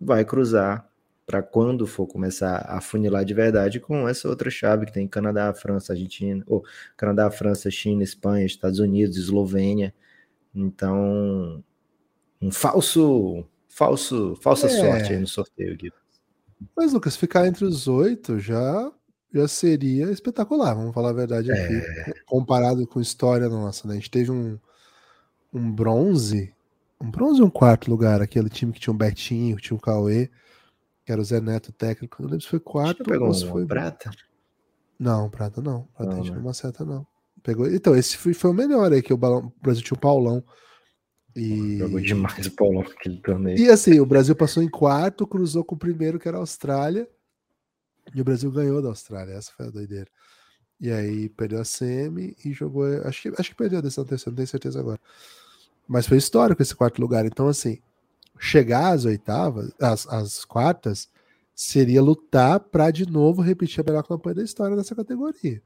vai cruzar para quando for começar a funilar de verdade com essa outra chave que tem Canadá, França, Argentina, ou Canadá, França, China, Espanha, Estados Unidos, Eslovênia. Então, um falso, falso, falsa é. sorte aí no sorteio, Gui. Mas, Lucas, ficar entre os oito já, já seria espetacular, vamos falar a verdade aqui. É. Comparado com a história nossa, né? A gente teve um, um bronze, um bronze e um quarto lugar, aquele time que tinha um Betinho, tinha um Cauê que era o Zé Neto técnico. Não lembro se foi quatro pegou ou se foi. Prata? Não, prata não. Prata não, a gente não acerta, não. Pegou... Então, esse foi, foi o melhor aí, que o, balão... Brasil tinha o Paulão. E... Jogou demais o Paulão naquele torneio. E assim, o Brasil passou em quarto, cruzou com o primeiro, que era a Austrália. E o Brasil ganhou da Austrália. Essa foi a doideira. E aí perdeu a semi e jogou. Acho que, acho que perdeu a decisão terceira, não tenho certeza agora. Mas foi histórico esse quarto lugar. Então, assim, chegar às oitavas, às, às quartas, seria lutar para de novo repetir a melhor campanha da história nessa categoria.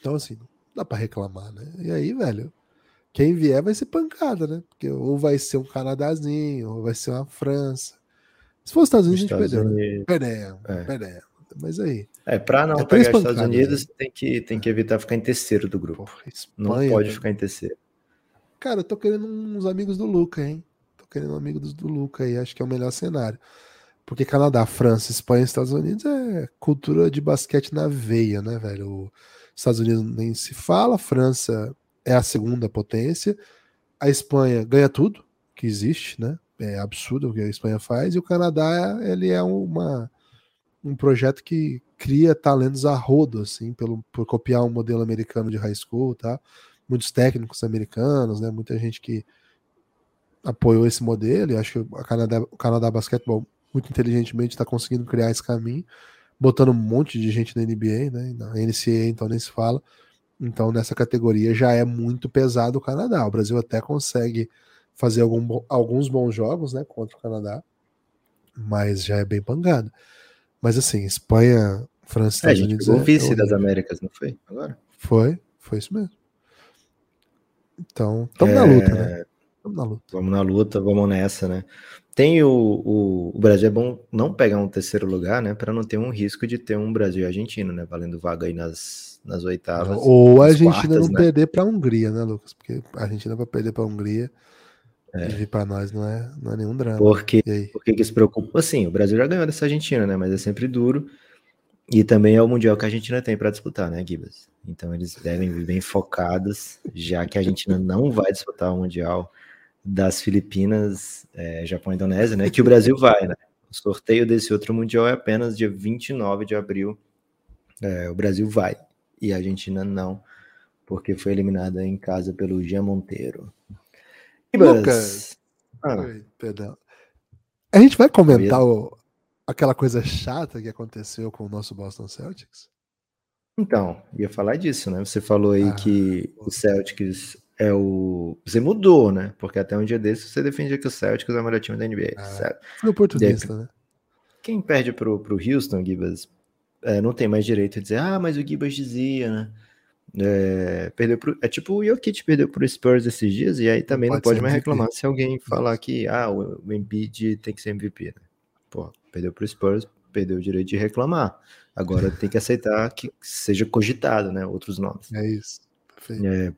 Então, assim, não dá para reclamar, né? E aí, velho, quem vier vai ser pancada, né? Porque ou vai ser um Canadazinho, ou vai ser uma França. Se for os Estados Unidos, Estados a gente perdeu. Né? Perdemos, é. perdemos. Mas aí. É, para não É pegar os Estados pancadas, Unidos, tem que, tem que evitar ficar em terceiro do grupo. Porra, Não Espanha, pode cara. ficar em terceiro. Cara, eu tô querendo uns amigos do Luca, hein? Querendo um amigo do, do Luca aí, acho que é o melhor cenário. Porque Canadá, França, Espanha e Estados Unidos é cultura de basquete na veia, né, velho? Estados Unidos nem se fala, França é a segunda potência, a Espanha ganha tudo que existe, né? É absurdo o que a Espanha faz, e o Canadá, ele é uma, um projeto que cria talentos a rodo, assim, pelo, por copiar um modelo americano de high school, tá? Muitos técnicos americanos, né? Muita gente que apoiou esse modelo, e acho que o Canadá, o Canadá Basquetebol muito inteligentemente está conseguindo criar esse caminho, botando um monte de gente na NBA, né? Na NCAA, então nem se fala. Então, nessa categoria já é muito pesado o Canadá. O Brasil até consegue fazer algum alguns bons jogos, né, contra o Canadá, mas já é bem pangado. Mas assim, Espanha, França, É, a Estados gente Unidos o é- vice é das. Américas, não foi? Agora? Foi, foi isso mesmo. Então, estamos na É, luta, né? Estamos na luta. Vamos na luta, vamos nessa, né? Tem o, o, o Brasil é bom não pegar um terceiro lugar, né? Para não ter um risco de ter um Brasil e Argentina, né? Valendo vaga aí nas, nas oitavas. Ou a Argentina quartas, não né? perder para a Hungria, né, Lucas? Porque a Argentina vai perder para a Hungria É. e para nós não é, não é nenhum drama. Porque E aí? Por que, que se preocupa? Assim, o Brasil já ganhou dessa Argentina, né? Mas é sempre duro. E também é o Mundial que a Argentina tem para disputar, né, Gibas? Então eles devem vir bem focados, já que a Argentina não vai disputar o Mundial das Filipinas, é, Japão e Indonésia, né? Que o Brasil vai, né? O sorteio desse outro Mundial é apenas dia 29 de abril. É, o Brasil vai e a Argentina não, porque foi eliminada em casa pelo Jean Monteiro. Gibas, Lucas. ah, Oi, perdão. A gente vai comentar o- aquela coisa chata que aconteceu com o nosso Boston Celtics? Então, ia falar disso, né? Você falou aí Ah, que o Celtics é o. Você mudou, né? Porque até um dia desses você defendia que o Celtics é o melhor time da NBA. Ah. certo? Fui oportunista, né? Quem perde pro, pro Houston, Gibas, é, não tem mais direito de dizer, ah, mas o Gibas dizia, né? É, perdeu pro, é tipo o Jokic perdeu pro Spurs esses dias, e aí também não pode pode, ser mais MVP. reclamar se alguém falar que ah, o, o Embiid tem que ser MVP, né? Pô, perdeu pro Spurs, perdeu o direito de reclamar. Agora tem que aceitar que seja cogitado, né? Outros nomes. É isso. Perfeito. É.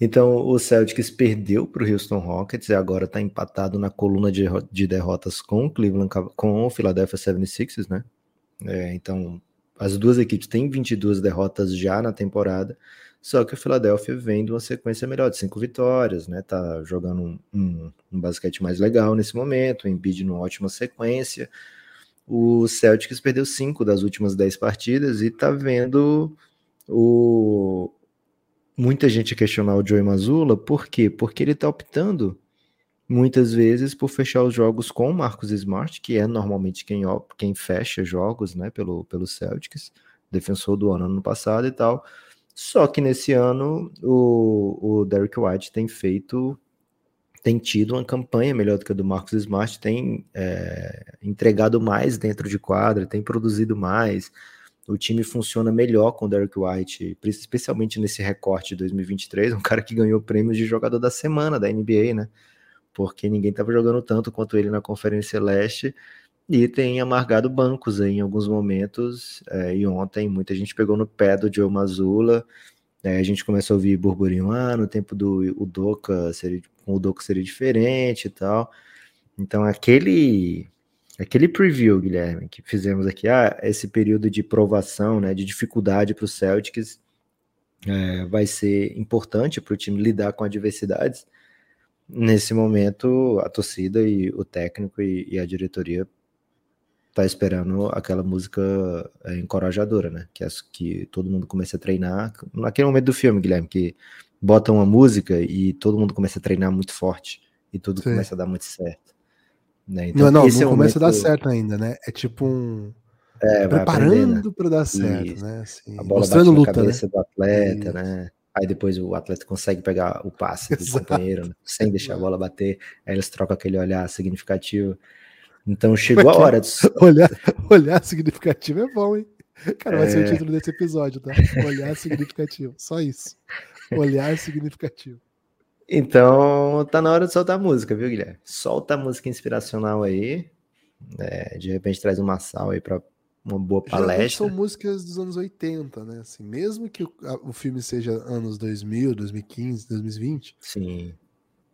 Então, o Celtics perdeu para o Houston Rockets e agora está empatado na coluna de, de derrotas com o Cleveland, com o Philadelphia 76ers, né? É, então, as duas equipes têm 22 derrotas já na temporada, só que o Philadelphia vem de uma sequência melhor, de cinco vitórias, né? Tá jogando um, um, um basquete mais legal nesse momento, o Embiid numa ótima sequência. O Celtics perdeu cinco das últimas 10 partidas e tá vendo o, muita gente questionar o Joey Mazzulla, por quê? Porque ele tá optando muitas vezes por fechar os jogos com o Marcus Smart, que é normalmente quem, quem fecha jogos, né, pelo, pelo Celtics, defensor do ano ano passado e tal. Só que nesse ano o, o Derrick White tem feito, tem tido uma campanha melhor do que a do Marcus Smart, tem é, entregado mais dentro de quadra, tem produzido mais, o time funciona melhor com o Derrick White, especialmente nesse recorte de 2023, um cara que ganhou prêmios de jogador da semana da NBA, né? Porque ninguém estava jogando tanto quanto ele na Conferência Leste e tem amargado bancos aí em alguns momentos. é, e ontem muita gente pegou no pé do Joe Mazzulla. é, a gente começou a ouvir burburinho, ah, no tempo do Udoka seria, com o Udoka seria diferente e tal. Então aquele aquele preview, Guilherme, que fizemos aqui, ah, esse período de provação, né, de dificuldade para o Celtics é, vai ser importante para o time lidar com adversidades. Nesse momento, a torcida e o técnico e, e a diretoria tá esperando aquela música é, encorajadora, né? Que, as, que todo mundo comece a treinar. Naquele momento do filme, Guilherme, que bota uma música e todo mundo começa a treinar muito forte e tudo Sim. começa a dar muito certo. Né? não, não, esse não é começa a dar certo ainda, né? É tipo um. É, né? preparando para dar certo, Isso. né? Assim, A bola mostrando bate na luta, né? cabeça do atleta, Isso. né? Aí depois o atleta consegue pegar o passe do Exato. companheiro, né? sem deixar a bola bater. Aí eles trocam aquele olhar significativo. Então chegou a hora de... Olhar, olhar significativo é bom, hein? Cara, vai ser o É. título desse episódio, tá? Olhar significativo. Só isso. Olhar significativo. Então tá na hora de soltar a música, viu, Guilherme? Solta a música inspiracional aí. É, de repente traz uma sal aí pra uma boa Geralmente palestra. são músicas dos anos 80, né? Assim, mesmo que o, o filme seja anos 2000, 2015, 2020, Sim.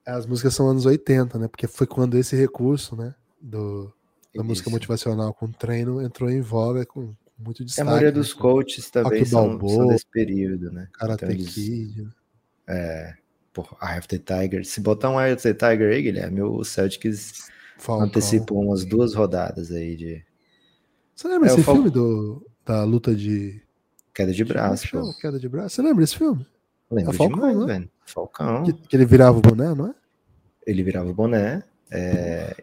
as músicas são anos 80, né? Porque foi quando esse recurso, né? Do, da música Isso. motivacional com treino entrou em voga com muito destaque. a maioria né? dos coaches também são, são Balboa, desse período, né? Karate Então eles- Kid. né? É, por Eye of the Tiger. Se botar um Eye of the Tiger aí, Guilherme, o Celtics Falcão. antecipou umas duas rodadas aí de Você lembra É, esse Fal- filme do, da luta de. queda de é braço. pô. Queda de braço? Você lembra desse filme? Lembro É Falcão, demais, né? velho. Falcão. Que, que ele virava o boné, não é? Ele virava o boné. é,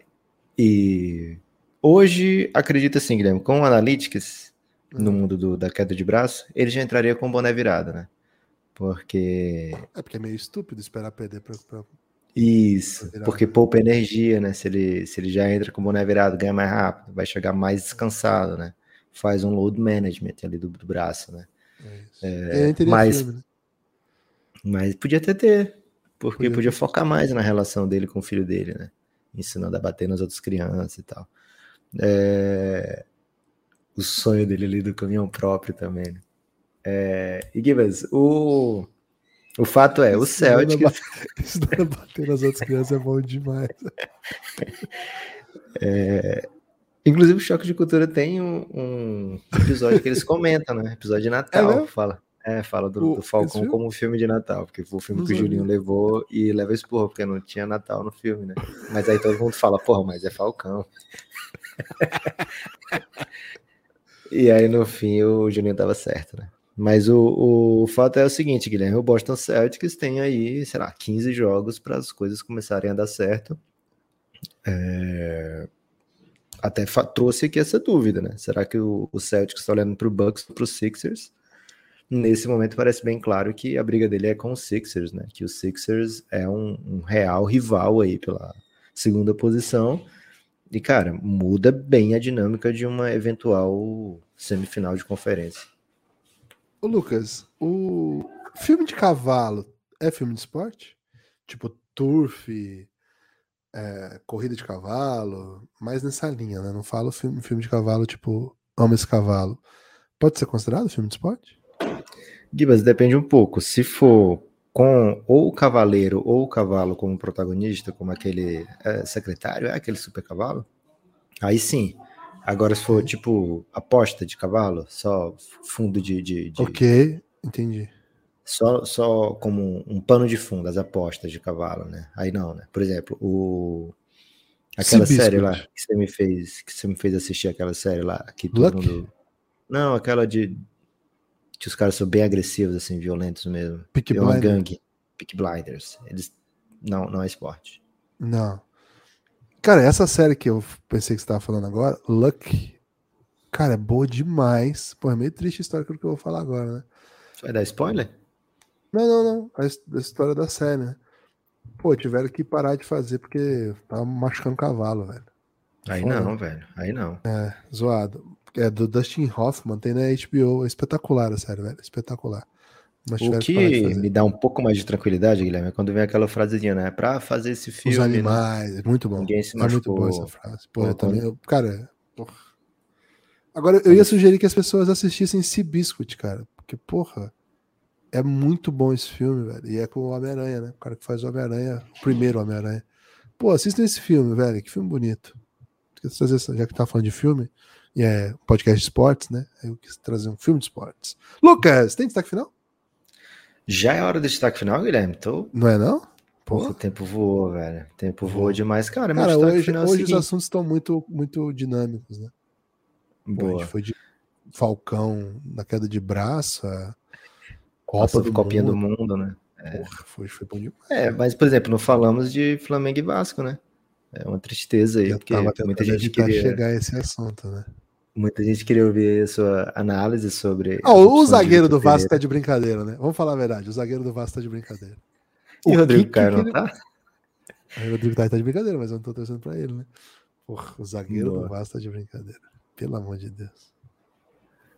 E hoje, acredita assim, Guilherme, com o Analytics, no Hum. mundo do- da queda de braço, ele já entraria com o boné virado, né? Porque É porque é meio estúpido esperar perder pra. pra- Isso, Virar, porque poupa energia, né? Se ele, se ele já entra com o boné virado, ganha mais rápido, vai chegar mais descansado, né? Faz um load management ali do, do braço, né? É isso. É, mas- filme, né? Mas podia até ter, porque Podia podia, focar mais na relação dele com o filho dele, né? Ensinando a bater nas outras crianças e tal. É, O sonho dele ali do caminhão próprio também, né? É... E Gibas, o... o fato é, o ano Celtics... Isso daí bater nas outras crianças é bom demais. Inclusive, o Choque de Cultura tem um, um episódio que eles comentam, né? Episódio de Natal. mesmo? fala, é, fala do, O- do Falcão como um filme de Natal, porque foi o filme que o Julinho levou e leva esporro, porque não tinha Natal no filme, né? Mas aí todo mundo fala, porra, mas é Falcão. e aí no fim o Julinho tava certo, né? Mas o, o fato é o seguinte, Guilherme, o Boston Celtics tem aí, sei lá, 15 jogos para as coisas começarem a dar certo. É, Até trouxe aqui essa dúvida, né? Será que o, o Celtics está olhando para o Bucks para os Sixers? Nesse momento parece bem claro que a briga dele é com os Sixers, né? Que o Sixers é um, um real rival aí pela segunda posição. E, cara, muda bem a dinâmica de uma eventual semifinal de conferência. Ô, Lucas, o filme de cavalo é filme de esporte? Tipo, turf, é, corrida de cavalo, mais nessa linha, né? Não falo filme, filme de cavalo, tipo, amo esse cavalo. Pode ser considerado filme de esporte? Gibas, depende um pouco. Se for com ou o cavaleiro ou o cavalo como protagonista, como aquele é, secretário, é aquele super cavalo, aí sim. Agora, se for tipo aposta de cavalo, só fundo de. de, de- Ok, entendi. só, só como um, pano de fundo, as apostas de cavalo, né? Aí não, né? Por exemplo, o. Aquela Seabiscuit. série lá que você me fez, que você me fez assistir aquela série lá, que todo Luck? mundo. Não, aquela de. Que os caras são bem agressivos, assim, violentos mesmo. Peaky é uma Blinders? gangue. Peak Blinders. Eles. Não, não é esporte. Não. Cara, essa série que eu pensei que você tava falando agora, Luck, cara, é boa demais. Pô, é meio triste a história que eu vou falar agora, né? Você vai dar spoiler? Não, não, não. A, a história da série, né? Pô, tiveram que parar de fazer porque tava machucando cavalo, velho. Aí Foda. não, velho. Aí não. Zoado. É do Dustin Hoffman, tem na HBO. É espetacular a série, velho. Espetacular. Mas O que me dá um pouco mais de tranquilidade, Guilherme, é quando vem aquela frasezinha, né? Pra fazer esse filme. Os né? animais, muito bom. Ninguém se é muito machucou. boa essa frase. Pô, Pô, eu também. eu- cara, porra. Agora, eu ia sugerir que as pessoas assistissem Seabiscuit, cara. Porque, porra, é muito bom esse filme, velho. E é com o Homem-Aranha, né? O cara que faz o Homem-Aranha, o primeiro Homem-Aranha. Pô, assistam esse filme, velho. Que filme bonito. Quis trazer Já que tá falando de filme, e é podcast de esportes, né? Eu quis trazer um filme de esportes. Lucas, tem destaque final? Já é hora do destaque final, Guilherme? Tô... Não é, não? Porra, Pô. o tempo voou, velho. O tempo Voou. demais. Cara, Cara, hoje, final é hoje os seguinte. assuntos estão muito, muito dinâmicos, né? Pô, a Boa. gente foi de Falcão na queda de braço, a Copa do Copinha do Mundo. Mundo, né? Porra, foi, foi bom demais. É, mas, por exemplo, não falamos de Flamengo e Vasco, né? É uma tristeza aí, Eu porque muita gente, queria, chegar a esse assunto, né? Muita gente queria ouvir a sua análise sobre. Ah, o zagueiro do Vasco tá de brincadeira, né? Vamos falar a verdade, o zagueiro do Vasco tá de brincadeira. E o Rodrigo Caio não ele- tá? O Rodrigo tá, tá de brincadeira, mas eu não tô torcendo pra ele, né? Porra, o zagueiro Boa. do Vasco tá de brincadeira. Pelo amor de Deus.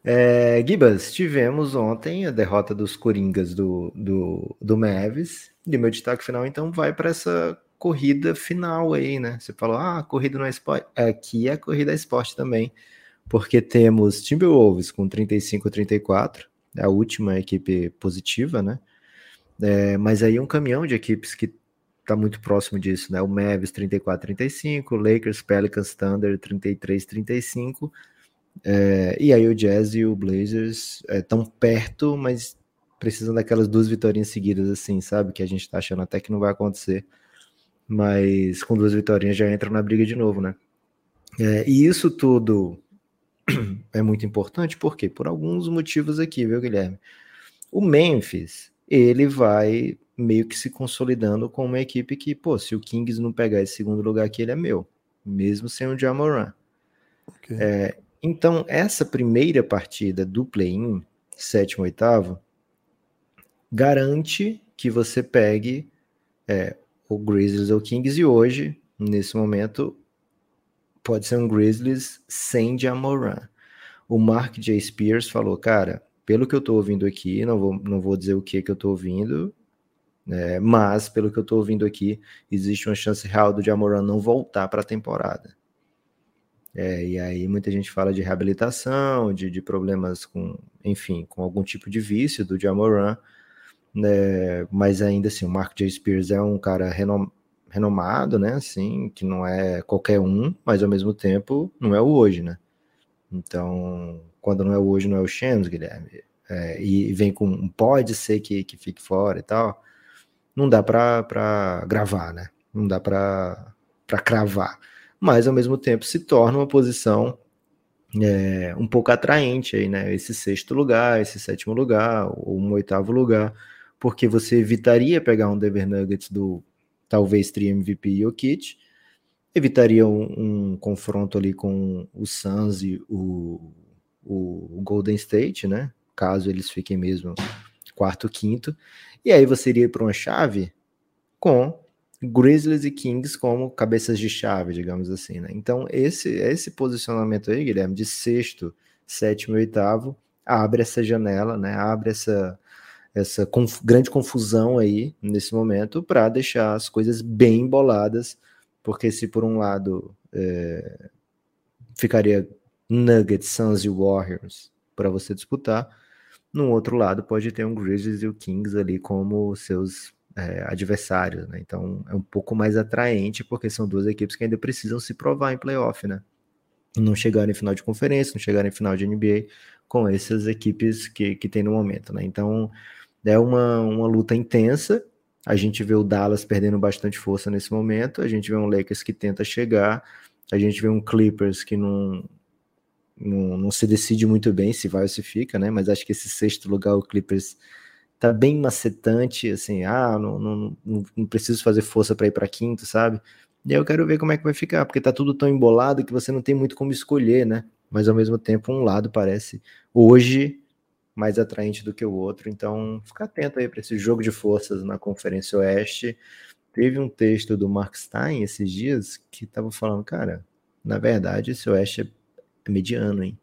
É, Gibas, tivemos ontem a derrota dos Coringas do, do, do Mavis. E o meu destaque final, então, vai para essa corrida final aí, né? Você falou, ah, corrida não é esporte. Aqui é corrida é esporte também. Porque temos Timberwolves com 35 34, é a última equipe positiva, né? É, mas aí um caminhão de equipes que está muito próximo disso, né? O Mavis 34-35, Lakers, Pelicans, Thunder 33-35, é, e aí o Jazz e o Blazers estão é, perto, mas precisam daquelas duas vitórias seguidas, assim, sabe? Que a gente está achando até que não vai acontecer, mas com duas vitórias já entram na briga de novo, né? É, e isso tudo é muito importante, por quê? Por alguns motivos aqui, viu, Guilherme? O Memphis, ele vai meio que se consolidando com uma equipe que, pô, se o Kings não pegar esse segundo lugar aqui, ele é meu, mesmo sem o Jamoran. Okay. É, então, essa primeira partida do play-in, sétimo, oitavo, garante que você pegue é, o Grizzlies ou Kings, e hoje, nesse momento, pode ser um Grizzlies sem Jamoran. O Mark J. Spears falou, cara, pelo que eu tô ouvindo aqui, não vou, não vou dizer o que que eu tô ouvindo, é, mas pelo que eu tô ouvindo aqui, existe uma chance real do Jamoran não voltar para a temporada. É, e aí muita gente fala de reabilitação, de, de, problemas com, enfim, com algum tipo de vício do Jamoran, né, mas ainda assim, o Mark J. Spears é um cara renom renomado, né, assim, que não é qualquer um, mas ao mesmo tempo não é o hoje, né. Então, quando não é o hoje, não é o Shams, Guilherme, é, e vem com pode ser que, que fique fora e tal, não dá para gravar, né, não dá para cravar, mas ao mesmo tempo se torna uma posição é, um pouco atraente aí, né, esse sexto lugar, esse sétimo lugar, ou um oitavo lugar, porque você evitaria pegar um Denver Nuggets do talvez tri MVP Jokic, evitaria um, um, confronto ali com o Suns e o, o, Golden State, né? Caso eles fiquem mesmo quarto, quinto. E aí você iria para uma chave com Grizzlies e Kings como cabeças de chave, digamos assim, né? Então, esse, esse posicionamento aí, Guilherme, de sexto, sétimo e oitavo, abre essa janela, né? Abre essa, essa conf grande confusão aí nesse momento para deixar as coisas bem emboladas, porque se por um lado é, ficaria Nuggets, Suns e Warriors para você disputar, no outro lado pode ter um Grizzlies e o Kings ali como seus é, adversários, né? Então é um pouco mais atraente porque são duas equipes que ainda precisam se provar em playoff, né? Não chegarem em final de conferência, não chegarem em final de NBA com essas equipes que, que tem no momento, né? Então é uma, uma luta intensa. A gente vê o Dallas perdendo bastante força nesse momento. A gente vê um Lakers que tenta chegar. A gente vê um Clippers que não, não, não se decide muito bem se vai ou se fica, né? Mas acho que esse sexto lugar, o Clippers tá bem macetante, assim, ah, não, não, não, não preciso fazer força para ir para quinto, sabe? E aí eu quero ver como é que vai ficar, porque tá tudo tão embolado que você não tem muito como escolher, né? Mas ao mesmo tempo, um lado parece hoje mais atraente do que o outro. Então, fica atento aí para esse jogo de forças na Conferência Oeste. Teve um texto do Mark Stein esses dias que estava falando, cara, na verdade, esse Oeste é mediano, hein?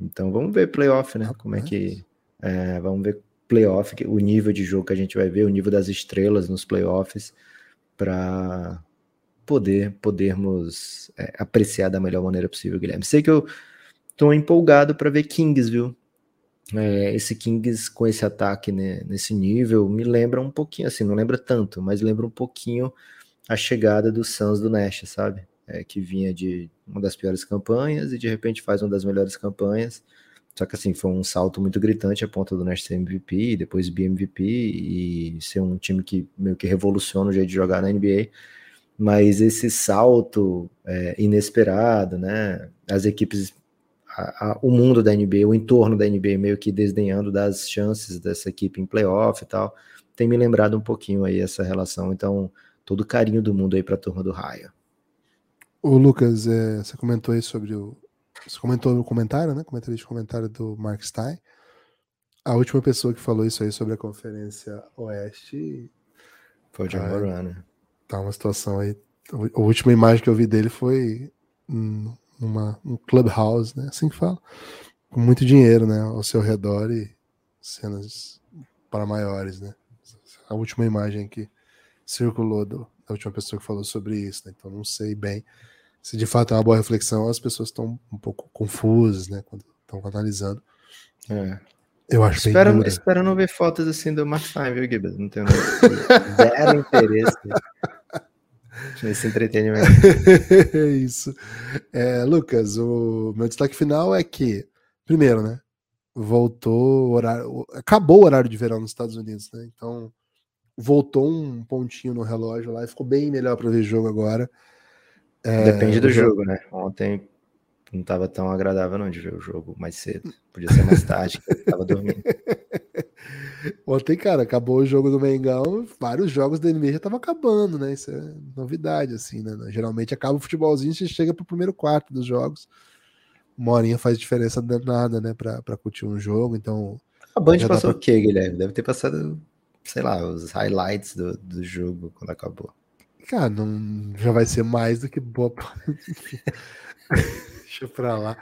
Então, vamos ver playoff, né? Como é que. É, vamos ver playoff, o nível de jogo que a gente vai ver, o nível das estrelas nos playoffs, para poder podermos é, apreciar da melhor maneira possível, Guilherme. Sei que eu tô empolgado para ver Kings, viu? É, esse Kings com esse ataque né, nesse nível me lembra um pouquinho, assim, não lembra tanto, mas lembra um pouquinho a chegada do Suns do Nash, sabe? É, que vinha de uma das piores campanhas e de repente faz uma das melhores campanhas. Só que assim, foi um salto muito gritante a ponta do Nash ser MVP, depois BMVP e ser um time que meio que revoluciona o jeito de jogar na NBA. Mas esse salto é, inesperado, né? As equipes a, a, o mundo da NBA, o entorno da NBA meio que desdenhando das chances dessa equipe em playoff e tal, tem me lembrado um pouquinho aí essa relação. Então, todo o carinho do mundo aí para a turma do Raio. O Lucas, é, você comentou aí sobre o. Você comentou no comentário, né? Comentário de comentário do Mark Stein. A última pessoa que falou isso aí sobre a Conferência Oeste. Foi o John Moran, né? Tá uma situação aí. A última imagem que eu vi dele foi numa, um clubhouse, né? Assim que fala. Com muito dinheiro, né? Ao seu redor e cenas para maiores, né? A última imagem que circulou do, da última pessoa que falou sobre isso, né? Então não sei bem se de fato é uma boa reflexão, as pessoas estão um pouco confusas, né? Quando estão analisando. É. Eu acho Espero, bem espero não ver fotos assim do Mark Time, viu, Gibbs? Não tenho zero interesse nesse entretenimento. É Isso. É, Lucas, o meu destaque final é que, primeiro, né? Voltou o horário. Acabou o horário de verão nos Estados Unidos, né? Então, voltou um pontinho no relógio lá e ficou bem melhor para ver jogo agora. É, Depende do jogo- jogo, né? Ontem não estava tão agradável não de ver o jogo mais cedo. Podia ser mais tarde, tava dormindo. Ontem, cara, acabou o jogo do Mengão, vários jogos da NBA já estavam acabando, né? Isso é novidade, assim, né? Geralmente acaba o futebolzinho e você chega pro primeiro quarto dos jogos. Uma horinha faz diferença danada, né? Pra, pra curtir um jogo, então. A Band passou pra- o quê, Guilherme? Deve ter passado, sei lá, os highlights do, do jogo quando acabou. Cara, não, já vai ser mais do que boa. Enfim. Deixa pra lá.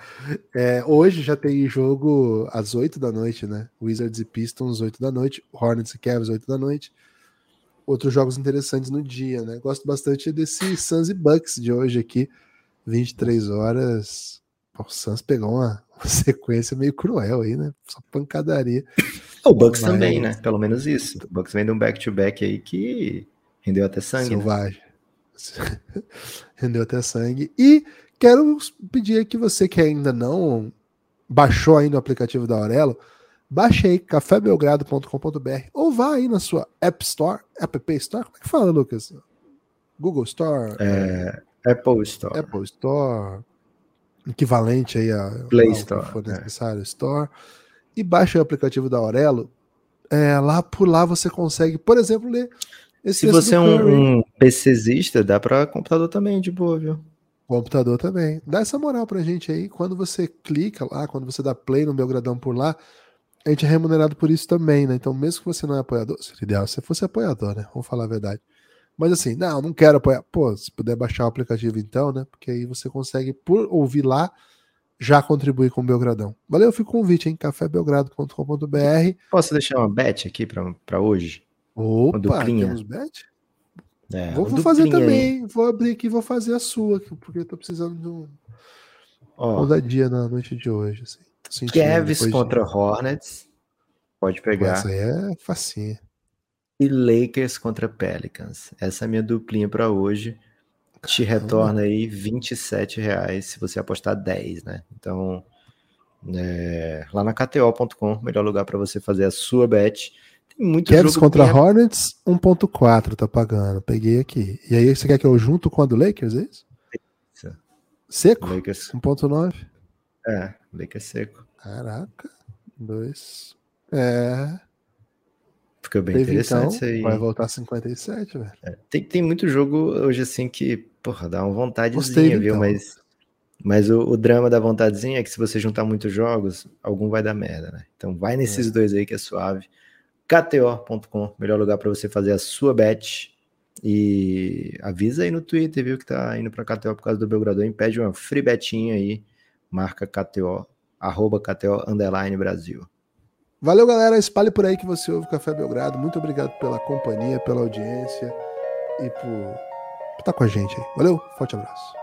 É, hoje já tem jogo às 8 da noite, né? Wizards e Pistons, 8 da noite. Hornets e Cavs, 8 da noite. Outros jogos interessantes no dia, né? Gosto bastante desse Suns e Bucks de hoje aqui. 23 horas. O Suns pegou uma, uma sequência meio cruel aí, né? Só pancadaria. O Bucks Mas- também, né? Pelo menos isso. O Bucks vem de um back-to-back aí que rendeu até sangue, né? Selvagem. Rendeu até sangue. E quero pedir que você que ainda não baixou ainda o aplicativo da Aurelo, baixe aí cafébelgrado.com.br ou vá aí na sua App Store, App Store, como é que fala, Lucas? Google Store, É, Apple Store. Apple Store, equivalente aí a Play que Store, for é. necessário, Store, e baixe o aplicativo da Aurelo. É, lá por lá você consegue, por exemplo, ler esse Se você é um, um PCzista, dá pra computador também, de boa, viu? Computador também. Dá essa moral pra gente aí. Quando você clica lá, quando você dá play no Belgradão por lá, a gente é remunerado por isso também, né? Então, mesmo que você não é apoiador, seria ideal se você fosse apoiador, né? Vamos falar a verdade. Mas assim, não, não quero apoiar. Pô, se puder baixar o aplicativo então, né? Porque aí você consegue, por ouvir lá, já contribuir com o Belgradão. Valeu, fica o convite, hein? cafébelgrado.com.br. Posso deixar uma bet aqui pra, pra hoje? Opa, duplinha. temos bet? É, Vou, vou fazer duplinha aí. também. Vou abrir aqui e vou fazer a sua, porque eu tô precisando de um Ó, ousadia na noite de hoje. Assim. Cavs depois de- contra Hornets. Pode pegar. Essa aí é facinha. E Lakers contra Pelicans. Essa é a minha duplinha pra hoje. Te retorna aí 27 reais se você apostar 10, né? Então, é, lá na KTO.com, melhor lugar pra você fazer a sua bet. Tem muito Cavs jogo contra bem- Hornets, 1.4 tá pagando. Peguei aqui. E aí você quer que eu junto com a do Lakers, é isso? Isso. Seco? Lakers, 1.9? é, Lakers seco. Caraca. Dois. É. Fica bem Teve interessante então. isso aí. Vai voltar 57, velho. Tem, tem muito jogo hoje assim que, porra, dá uma vontadezinha, Gostei, viu? então. Mas, mas o, o drama da vontadezinha é que se você juntar muitos jogos, algum vai dar merda, né? Então vai nesses dois aí que é suave. KTO.com, melhor lugar para você fazer a sua bet. E avisa aí no Twitter, viu, que tá indo pra KTO por causa do Belgrador. E pede uma free betinha aí. Marca KTO, arroba KTO underline Brasil. Valeu, galera. Espalhe por aí que você ouve o Café Belgrado. Muito obrigado pela companhia, pela audiência e por estar com a gente aí. Valeu, forte abraço.